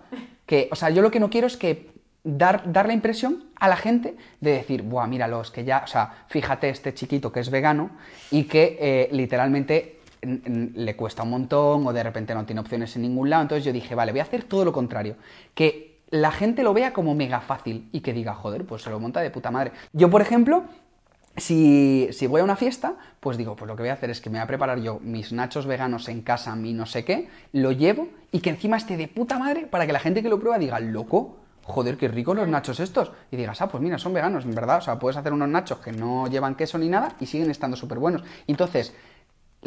que, o sea, yo lo que no quiero es que dar, dar la impresión a la gente de decir, buah, míralos, que ya, o sea, fíjate este chiquito que es vegano y que eh, literalmente le cuesta un montón o de repente no tiene opciones en ningún lado. Entonces yo dije, vale, voy a hacer todo lo contrario. Que la gente lo vea como mega fácil y que diga, joder, pues se lo monta de puta madre. Yo, por ejemplo, si, si voy a una fiesta, pues digo, pues lo que voy a hacer es que me voy a preparar yo mis nachos veganos en casa, mi no sé qué, lo llevo y que encima esté de puta madre para que la gente que lo prueba diga, loco, joder, qué ricos los nachos estos. Y digas, ah, pues mira, son veganos, en verdad. O sea, puedes hacer unos nachos que no llevan queso ni nada y siguen estando súper buenos. Entonces,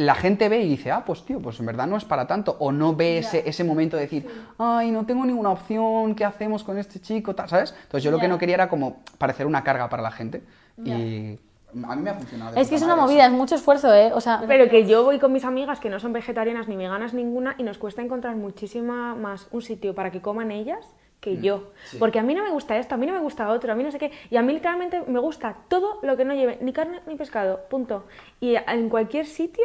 la gente ve y dice, ah, pues tío, pues en verdad no es para tanto. O no ve ese, ese momento de decir, ay, no tengo ninguna opción, ¿qué hacemos con este chico? tal, ¿Sabes? Entonces yo lo que no quería era como parecer una carga para la gente. Y a mí me ha funcionado. Es que es una movida, eso. es mucho esfuerzo, ¿eh? O sea, Pero que yo voy con mis amigas que no son vegetarianas ni veganas ninguna y nos cuesta encontrar muchísima más un sitio para que coman ellas que yo. Porque a mí no me gusta esto, a mí no me gusta otro, a mí no sé qué. Y a mí literalmente me gusta todo lo que no lleve ni carne ni pescado, punto. Y en cualquier sitio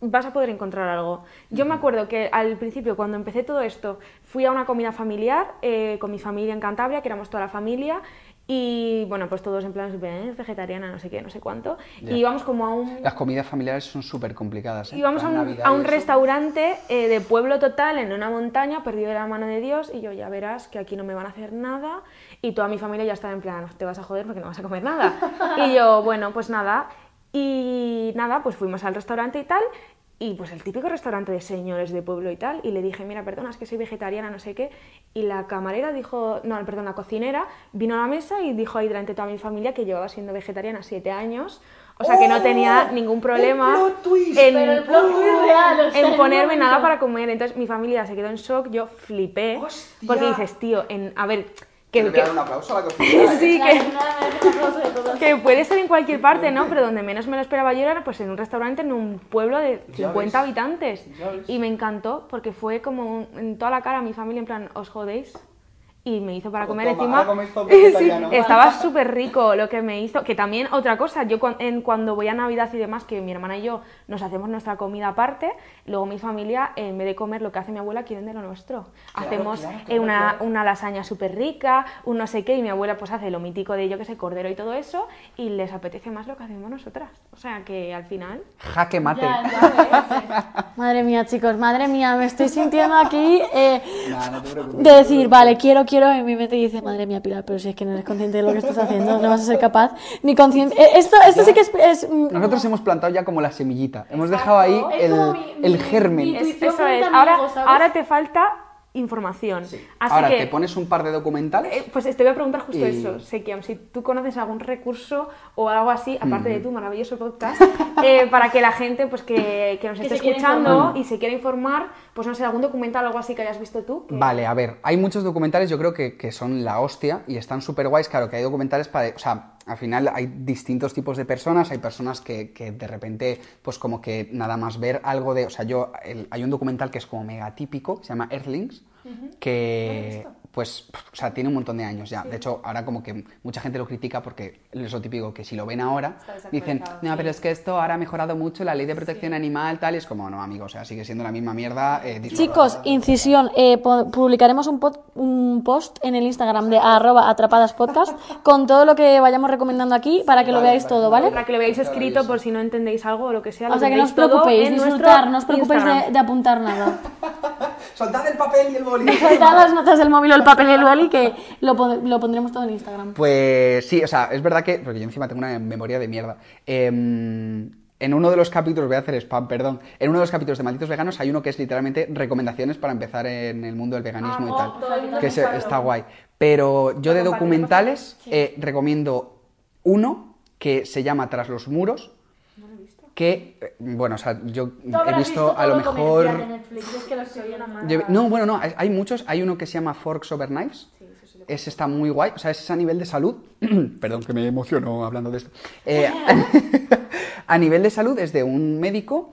vas a poder encontrar algo. Yo me acuerdo que al principio, cuando empecé todo esto, fui a una comida familiar eh, con mi familia en Cantabria, que éramos toda la familia, y bueno, pues todos en plan, "Eh, vegetariana, no sé qué, no sé cuánto. Ya. Y íbamos como a un, Las comidas familiares son súper complicadas. ¿eh? Íbamos a un, a restaurante eh, de pueblo total en una montaña, perdido de la mano de Dios, y yo ya verás que aquí no me van a hacer nada. Y toda mi familia ya estaba en plan, te vas a joder porque no vas a comer nada. y yo, bueno, pues nada. Y nada, pues fuimos al restaurante y tal. Y pues el típico restaurante de señores de pueblo y tal. Y le dije, mira, perdona, es que soy vegetariana, no sé qué. Y la camarera dijo, no, perdón, la cocinera vino a la mesa y dijo ahí delante de toda mi familia que llevaba siendo vegetariana siete años. O sea que no tenía ningún problema ¡Oh! plot twist! en, Pero el plot twist real, o sea, en ponerme nada para comer. Entonces mi familia se quedó en shock, yo flipé. ¡Hostia! Porque dices, tío, en, a ver, que, a dar que- un aplauso a la cocinera. sí, que, puede ser en cualquier parte, ¿no? Pero donde menos me lo esperaba yo era pues en un restaurante en un pueblo de Ya 50 ves. habitantes. Y me encantó porque fue como en toda la cara a mi familia en plan, os jodéis. Y me hizo para Pues comer toma, encima. Sí, estaba súper rico lo que me hizo. Que también otra cosa, yo cuan- en, cuando voy a Navidad y demás, que mi hermana y yo nos hacemos nuestra comida aparte, luego mi familia, en vez de comer lo que hace mi abuela, quieren de lo nuestro. Hacemos claro, eh, claro, una, una lasaña súper rica, un no sé qué, y mi abuela pues hace lo mítico de yo que sé, cordero y todo eso, y les apetece más lo que hacemos nosotras. O sea que al final... Jaque mate. Ya, ya madre mía, chicos, madre mía, me estoy sintiendo aquí eh, Nah, no te de decir, vale, quiero, quiero, y mi mente dice, madre mía, Pilar, pero si es que no eres consciente de lo que estás haciendo, no vas a ser capaz, ni consciente. eh, esto, esto sí que es. es, mm, Nosotros hemos plantado ya como la semillita. Hemos dejado ahí el, mi- el mi- germen. mi- Es- Intuición eso es. Ahora, ¿sabes? ahora te falta información. Así Ahora que... te pones un par de documentales. Eh, Pues te voy a preguntar justo Y- eso, Sekiam, si tú conoces algún recurso o algo así, aparte Mm. de tu maravilloso podcast, eh, para que la gente pues que, que nos Que esté escuchando y se quiera informar, pues no sé, algún documental o algo así que hayas visto tú. que- Vale, a ver, hay muchos documentales yo creo que, que son la hostia y están súper guays. Claro que hay documentales para... O sea, al final hay distintos tipos de personas. Hay personas que, que de repente, pues como que nada más ver algo de... O sea, yo... el- hay un documental que es como mega típico, se llama Earthlings, que... pues, o sea, tiene un montón de años ya. De hecho, ahora como que mucha gente lo critica porque es lo típico que si lo ven ahora, dicen, no, pero es que esto ahora ha mejorado mucho, la ley de protección animal, tal, y es como, no, amigo, o sea, sigue siendo la misma mierda. eh. Chicos, incisión, eh, publicaremos un, pod- un post en el Instagram de arroba atrapadaspodcast con todo lo que vayamos recomendando aquí para que lo veáis todo, ¿vale? Para que lo veáis escrito por si no entendéis algo o lo que sea. O sea que no os preocupéis, disfrutar, no os preocupéis de apuntar nada. Soltad el papel y el boli. Soltad las notas del móvil o el papel y el boli que lo, pon- lo pondremos todo en Instagram. Pues sí, o sea, es verdad que, porque yo encima tengo una memoria de mierda. Em, en uno de los capítulos, voy a hacer spam, perdón, en uno de los capítulos de Malditos Veganos hay uno que es literalmente recomendaciones para empezar en el mundo del veganismo y Ah, tal. mundo que está guay. Pero yo de documentales eh, recomiendo uno que se llama Tras los muros. Que, eh, bueno, o sea, yo he visto a lo mejor. no, bueno, no, hay- muchos. Hay uno que se llama Forks Over Knives. Ese está muy guay. O sea, ese es a nivel de salud. Perdón, que me emociono hablando de esto. Eh, a nivel de salud es de un médico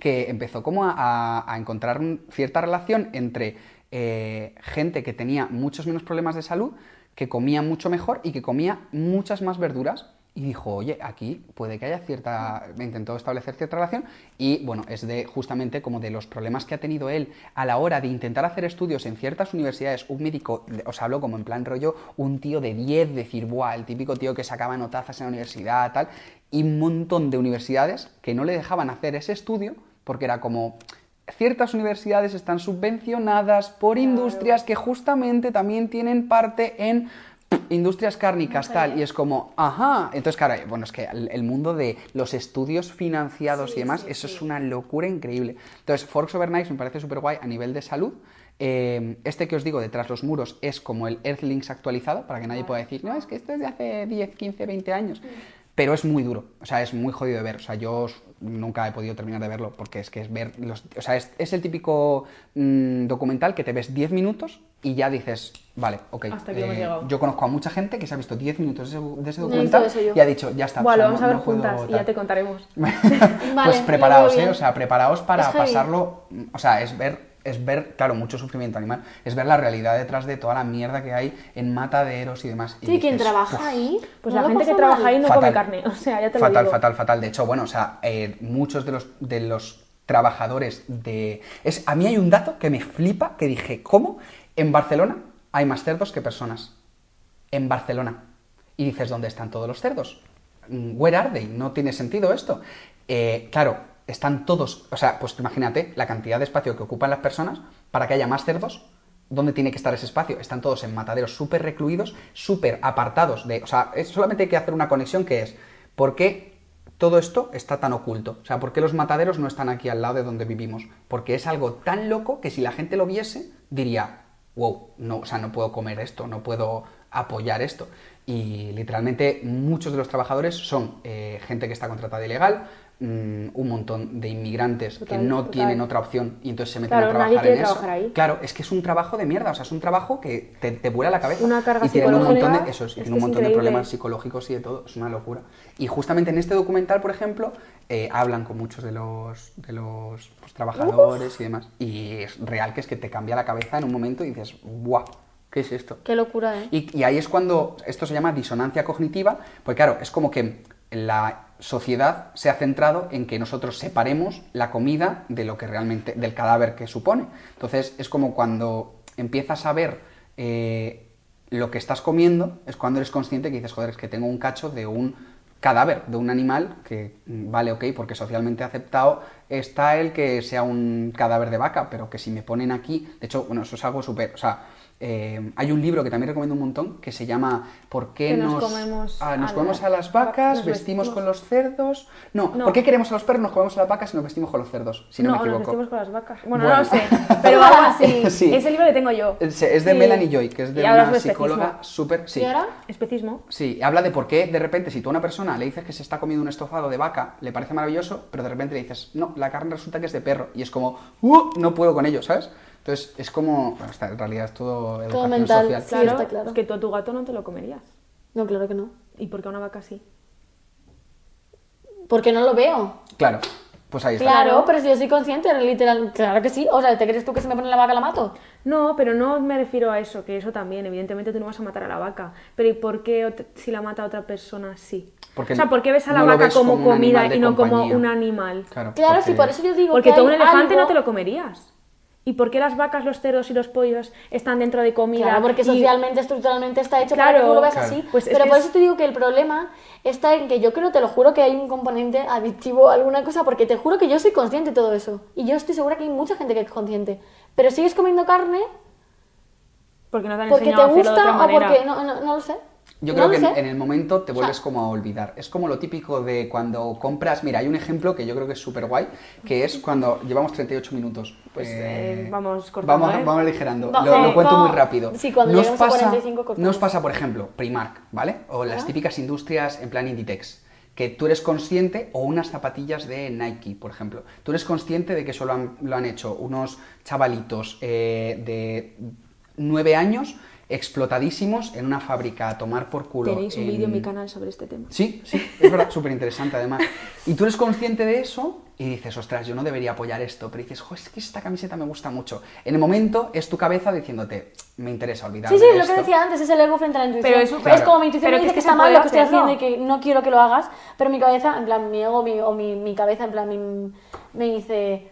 que empezó como a, encontrar cierta relación entre eh, gente que tenía muchos menos problemas de salud, que comía mucho mejor y que comía muchas más verduras. Y dijo, oye, aquí puede que haya cierta... Me intentó establecer cierta relación y, bueno, es de justamente como de los problemas que ha tenido él a la hora de intentar hacer estudios en ciertas universidades. Un médico, os hablo como en plan rollo, un tío de 10, decir, buah, el típico tío que sacaba notazas en la universidad, tal. Y un montón de universidades que no le dejaban hacer ese estudio porque era como ciertas universidades están subvencionadas por industrias que justamente también tienen parte en industrias cárnicas tal y es como ajá entonces claro bueno es que el, mundo de los estudios financiados y demás eso es una locura increíble. Entonces Forks Over Knives me parece súper guay a nivel de salud. Eh, este que os digo detrás los muros es como el Earthlings actualizado para que nadie pueda decir no es que esto es de hace 10 15 20 años pero es muy duro, o sea, es muy jodido de ver. O sea, yo nunca he podido terminar de verlo porque es que es ver. Los, o sea, es, es el típico mm, documental que te ves 10 minutos y ya dices, vale, ok. Hasta aquí hemos llegado. yo conozco a mucha gente que se ha visto 10 minutos de ese, de ese documental visto eso yo. y ha dicho, ya está. o Bueno, sea, lo vamos no- a ver no puedo juntas y tal". ya te contaremos. pues Vale, preparaos, lo ¿eh? O sea, preparaos para Es heavy. pasarlo. O sea, es ver, es ver, claro, mucho sufrimiento animal. Es ver la realidad detrás de toda la mierda que hay en mataderos y demás. y Sí, quien dices, trabaja "Uf". ahí. Pues ¿no la lo gente que trabaja mal? ahí no Fatal. come carne. O sea, ya te lo Fatal, digo. fatal, fatal. De hecho, bueno, o sea, eh, muchos de los, de los trabajadores de... Es, a mí hay un dato que me flipa, que dije, ¿cómo? En Barcelona hay más cerdos que personas. En Barcelona. Y dices, ¿dónde están todos los cerdos? Mm, Where are they? No tiene sentido esto. Eh, claro, están todos... O sea, pues imagínate la cantidad de espacio que ocupan las personas para que haya más cerdos. ¿Dónde tiene que estar ese espacio? Están todos en mataderos súper recluidos, súper apartados. O sea, es- solamente hay que hacer una conexión que es, ¿por qué todo esto está tan oculto? O sea, ¿por qué los mataderos no están aquí al lado de donde vivimos? Porque es algo tan loco que si la gente lo viese, diría, wow, no, o sea, no puedo comer esto, no puedo apoyar esto. Y literalmente muchos de los trabajadores son eh, gente que está contratada ilegal, un montón de inmigrantes Total, que no total. tienen otra opción y entonces se meten Claro, a trabajar en eso. trabajar ahí. Claro, es que es un trabajo de mierda, o sea, es un trabajo que te, te vuela la cabeza. Una carga y tienen un montón de, eso, es, es tienen un montón de problemas psicológicos y de todo, es una locura. Y justamente en este documental, por ejemplo, eh, hablan con muchos de los, de los pues, trabajadores y demás. Y es real que es que te cambia la cabeza en un momento y dices, ¡guau! ¿Qué es esto? Qué locura, ¿eh? Y, y ahí es cuando esto se llama disonancia cognitiva, porque claro, es como que la sociedad se ha centrado en que nosotros separemos la comida de lo que realmente, del cadáver que supone. Entonces es como cuando empiezas a ver eh, lo que estás comiendo, es cuando eres consciente que dices, joder, es que tengo un cacho de un cadáver, de un animal que mm, vale, ok, porque socialmente aceptado está el que sea un cadáver de vaca, pero que si me ponen aquí, de hecho, bueno, eso es algo súper, eh, hay un libro que también recomiendo un montón que se llama ¿Por qué nos nos, comemos ah, nos a comemos las a las vacas, nos vestimos vestimos- con los cerdos? No, No. ¿por qué queremos a los perros, nos comemos a las vacas y nos vestimos con los cerdos? Si no, me nos equivoco. vestimos con las vacas. Bueno, Bueno. no lo sé, pero algo así. Sí. Ese libro le tengo yo. Es, es de Sí. Melanie Joy, que es de una psicóloga súper... Sí. ¿Y ahora? Especismo. Sí, habla de por qué de repente si tú a una persona le dices que se está comiendo un estofado de vaca, le parece maravilloso, pero de repente le dices, no, la carne resulta que es de perro. Y es como, "Uh, no puedo con ello, ¿sabes? Entonces es como, bueno, está- en realidad es todo educación mental, social. sí. Claro, está claro. es que tú a tu gato no te lo comerías. No, claro que no. ¿Y por qué a una vaca sí? Porque no lo veo. Claro, Pues ahí está. Claro, pero si yo soy consciente, literal, claro que sí. O sea, ¿te crees tú que si me pone la vaca la mato? No, pero no me refiero a eso, que eso también, evidentemente tú no vas a matar a la vaca. Pero ¿y por qué si la mata otra persona sí? Porque o sea, ¿por qué ves a la no vaca como, comida y no como un animal? Claro, Claro, porque- sí, por eso yo digo Porque que tú a un elefante algo- no te lo comerías. ¿Y por qué las vacas, los cerdos y los pollos están dentro de comida? Claro, porque y- socialmente, estructuralmente está hecho para que Claro, tú lo veas claro. así. Pues es pero por es- eso te digo que el problema está en que yo creo, te lo juro, que hay un componente adictivo alguna cosa, porque te juro que yo soy consciente de todo eso. Y yo estoy segura que hay mucha gente que es consciente. Pero sigues comiendo carne Porque no te han porque te enseñado a hacerlo de otra gusta o porque... No, no, no lo sé. Yo No creo que en, el momento te vuelves O sea- como a olvidar. Es como lo típico de cuando compras. Mira, hay un ejemplo que yo creo que es súper guay, que es cuando llevamos 38 minutos. Pues, eh, vamos cortando, Vamos, ¿eh? vamos aligerando. Lo, lo eh, cuento muy rápido. sí, cuando Nos lleguemos a pasa, 45 cortamos. Nos pasa, por ejemplo, Primark, ¿vale? O las típicas industrias en plan Inditex. Que tú eres consciente, o unas zapatillas de Nike, por ejemplo. Tú eres consciente de que eso lo han, lo han hecho unos chavalitos eh, de 9 años explotadísimos en una fábrica a tomar por culo. Tenéis un vídeo en mi canal sobre este tema. Sí, sí, es verdad, súper interesante además. Y tú eres consciente de eso y dices, ostras, yo no debería apoyar esto, pero dices, jo, es que esta camiseta me gusta mucho. En el momento es tu cabeza diciéndote, me interesa olvidarme Sí, sí, de lo que esto". decía antes, es el ego frente a la intuición. Pero es claro. como mi intuición Pero me dice que está mal lo que estoy haciendo y que no quiero que lo hagas, pero mi cabeza, en plan, mi ego mi- o mi, mi cabeza, en plan, mi- me dice,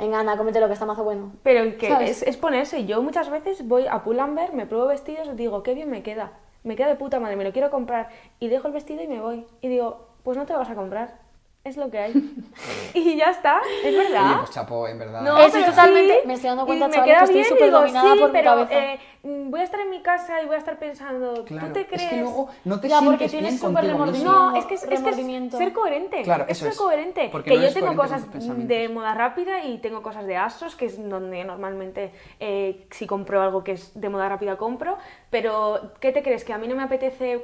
venga, anda, cómete lo que está mazo bueno. Pero que es ponerse. Yo muchas veces voy a Pull&Bear, me pruebo vestidos, digo, qué bien me queda. Me queda de puta madre, me lo quiero comprar. Y dejo el vestido y me voy. Y digo, pues no te lo vas a comprar. Es lo que hay. y ya está, es verdad. Oye, pues chapo, en verdad. No, Estoy pero totalmente- sí, me estoy dando cuenta, me chavales, queda que estoy súper dominada sí, por mi pero cabeza. eh, voy a estar en mi casa y voy a estar pensando, Claro, ¿tú te crees? es que luego no te Ya, porque sientes tienes bien súper remordimiento. No, es que es, es que es ser coherente. Claro, es eso ser es. coherente. Porque que no yo tengo cosas de moda rápida y tengo cosas de ASOS, que es donde normalmente eh, si compro algo que es de moda rápida compro. Pero, ¿qué te crees? ¿Que a mí no me apetece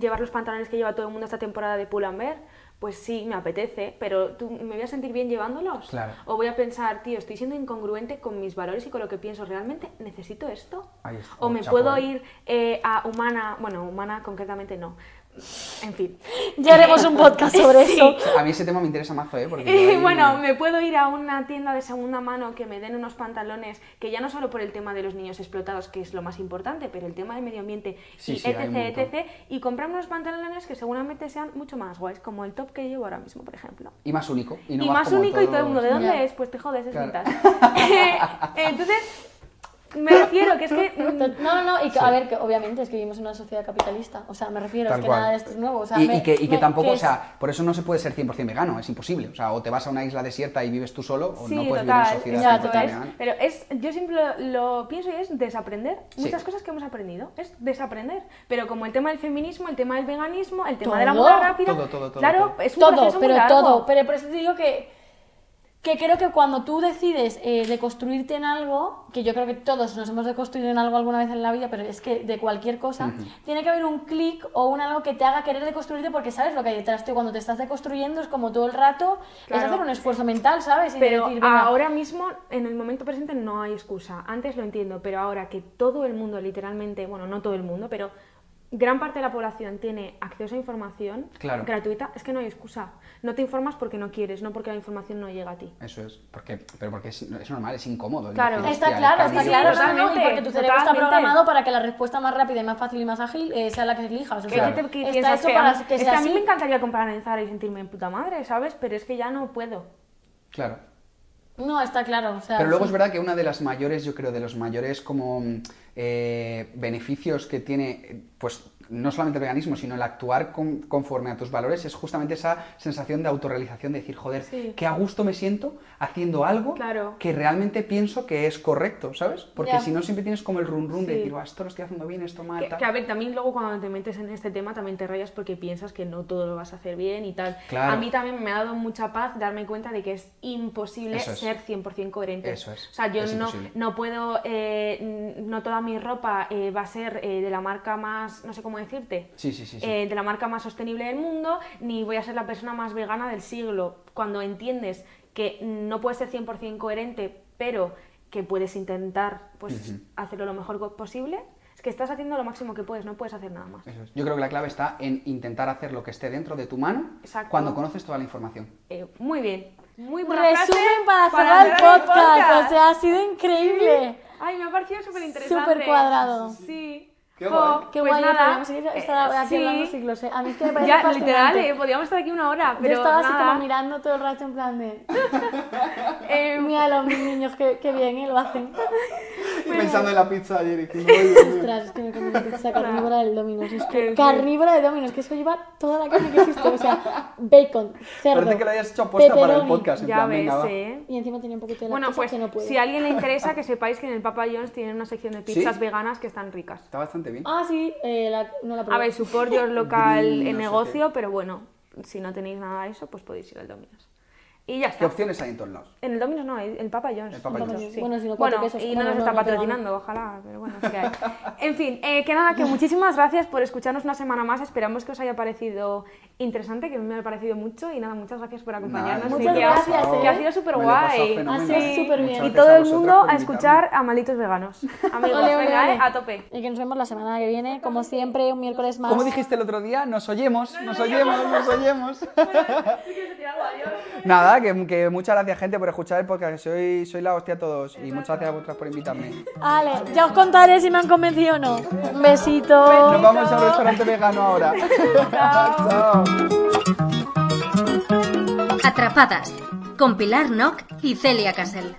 llevar los pantalones que lleva todo el mundo esta temporada de Pull&Bear? Pues sí, me apetece, pero ¿tú, ¿me voy a sentir bien llevándolos? Claro. O voy a pensar, tío, estoy siendo incongruente con mis valores y con lo que pienso. ¿Realmente necesito esto? Ahí está, O me chapo, puedo ir eh, a Humana, bueno, Humana concretamente no. En fin. Ya haremos un podcast sobre Sí. eso. A mí ese tema me interesa mazo, ¿eh? Porque Eh, bueno, me puedo ir a una tienda de segunda mano que me den unos pantalones que ya no solo por el tema de los niños explotados, que es lo más importante, pero el tema del medio ambiente Sí, y sí, etc, etc, y comprarme unos pantalones que seguramente sean mucho más guays, como el top que llevo ahora mismo, por ejemplo. Y más único. Y, no y vas más único y todo el mundo, ¿de dónde es? Pues te jodes, es Claro. vintage. Entonces, me refiero que es que... mm, No, no, y que, a ver, que obviamente es que vivimos en una sociedad capitalista. O sea, me refiero, Tal es que cual. nada de esto es nuevo. O sea, y, me- y que, y que me- tampoco, que o sea, por eso no se puede ser 100% vegano, es imposible. O sea, o te vas a una isla desierta y vives tú solo, o Sí, no puedes total, vivir en sociedad ya, 100% total. vegana. Pero es, yo siempre lo, lo pienso y es desaprender Sí. muchas cosas que hemos aprendido. Es desaprender. Pero como el tema del feminismo, el tema del veganismo, el tema Todo. de la moda rápida. Todo, todo, todo, Claro, todo. es un todo, proceso muy pero largo. todo. Pero por eso te digo que, que creo que cuando tú decides eh, deconstruirte en algo, que yo creo que todos nos hemos deconstruido en algo alguna vez en la vida, pero es que de cualquier cosa, tiene que haber un clic o un algo que te haga querer deconstruirte porque sabes lo que hay detrás. Tú cuando te estás deconstruyendo es como todo el rato, es hacer un esfuerzo mental, ¿sabes? Y Pero decir, venga, ahora mismo, en el momento presente, no hay excusa. Antes lo entiendo, pero ahora que todo el mundo, literalmente, bueno, no todo el mundo, pero gran parte de la población tiene acceso a información Claro. gratuita, es que no hay excusa. No te informas porque no quieres, no porque la información no llega a ti. Eso es, porque, pero porque es, es normal, es incómodo. Claro. decir, Está "Hostia, el claro, está claro, no, y porque tu cerebro está programado para que la respuesta más rápida y más fácil y más ágil eh, sea la que elijas. O ¿Qué sea, te- qué está piensas hecho que para a- que es que a mí así. me encantaría comprar en Zara y sentirme en puta madre, ¿sabes? Pero es que ya no puedo. Claro. No, está claro. O sea, Pero luego sí. es verdad que una de las mayores, yo creo, de los mayores como mm, eh, beneficios que tiene, pues no solamente el veganismo, sino el actuar con- conforme a tus valores, es justamente esa sensación de autorrealización, de decir, joder, Sí. qué a gusto me siento haciendo algo Claro. que realmente pienso que es correcto, ¿sabes? Porque si no, siempre tienes como el run run de decir, "Buah, esto lo estoy haciendo bien, esto mal, Que, tal". que, a ver, también luego cuando te metes en este tema también te rayas porque piensas que no todo lo vas a hacer bien y tal. Claro. A mí también me ha dado mucha paz darme cuenta de que es imposible es. ser 100% coherente. Eso es. O sea, yo Es no, imposible. no puedo, eh, no toda mi ropa eh, va a ser eh, de la marca más, no sé cómo decirte, Sí, sí, sí. sí. eh, de la marca más sostenible del mundo, ni voy a ser la persona más vegana del siglo. Cuando entiendes que no puedes ser 100% coherente, pero que puedes intentar pues, hacerlo lo mejor posible, es que estás haciendo lo máximo que puedes, no puedes hacer nada más. Eso es. Yo creo que la clave está en intentar hacer lo que esté dentro de tu mano Exacto. cuando conoces toda la información. Eh, muy bien. Muy buena Resumen frase para cerrar el cerrar podcast. O sea, ha sido increíble. Ay, me ha parecido súper interesante. Súper cuadrado. Sí. Qué guay. Qué pues guay, nada, podríamos seguir estar eh, aquí sí. hablando siglos. eh. A mí es que me parece Ya, fascinante. literal, eh, podríamos estar aquí una hora, pero Yo estaba así como mirando todo el rato en plan de... Eh, Mira los niños, qué, qué bien, ¿eh? Lo hacen. Pensando en la pizza ayer y. Ostras, es que me comí una pizza carnívora del Domino's. Es que carnívora de Domino's, que eso lleva toda la carne que existe. O sea, bacon, cerdo, Parece que lo hayas hecho aposta para el podcast. En ya plan, ves, venga, va. eh. Y encima tenía un poquito de Bueno, lactosa pues que no puedo. si a alguien le interesa, que sepáis que en el Papa John's tienen una sección de pizzas ¿Sí? veganas que están ricas. Está bastante bien. Ah, sí, eh, la, no la probé. A ver, support your local Green, no en sé negocio, pero bueno, si no tenéis nada de eso, pues podéis ir al Domino's. Y ya ¿Qué está. opciones hay en todos lados? En el Domino's no, el Papa John's. El Papa John's. sí. Bueno, si no, Bueno, quesos. y no nos no, está no patrocinando, ojalá, pero bueno, es que hay. En fin, eh, que nada, que muchísimas gracias por escucharnos una semana más. Esperamos que os haya parecido interesante, que a mí me ha parecido mucho. Y nada, muchas gracias por acompañarnos. Nada, Muchas que, ha- gracias, que eh. ha sido súper guay. sido súper bien. Y todo el mundo a escuchar a malditos veganos. Amigos, Ole, ole, venga, ole. eh, a tope. Y que nos vemos la semana que viene, como siempre, un miércoles más. ¿Cómo dijiste el otro día? Nos oyemos, nos oyemos, nos oyemos. Nada, que, que muchas gracias gente por escuchar el podcast, que soy, soy la hostia a todos y muchas gracias a vosotras por invitarme. Vale, ya os contaré si me han convencido o no. Un besito. Nos vamos a un restaurante vegano ahora. Chao. Atrapadas con Pilar Nock y Celia Casel.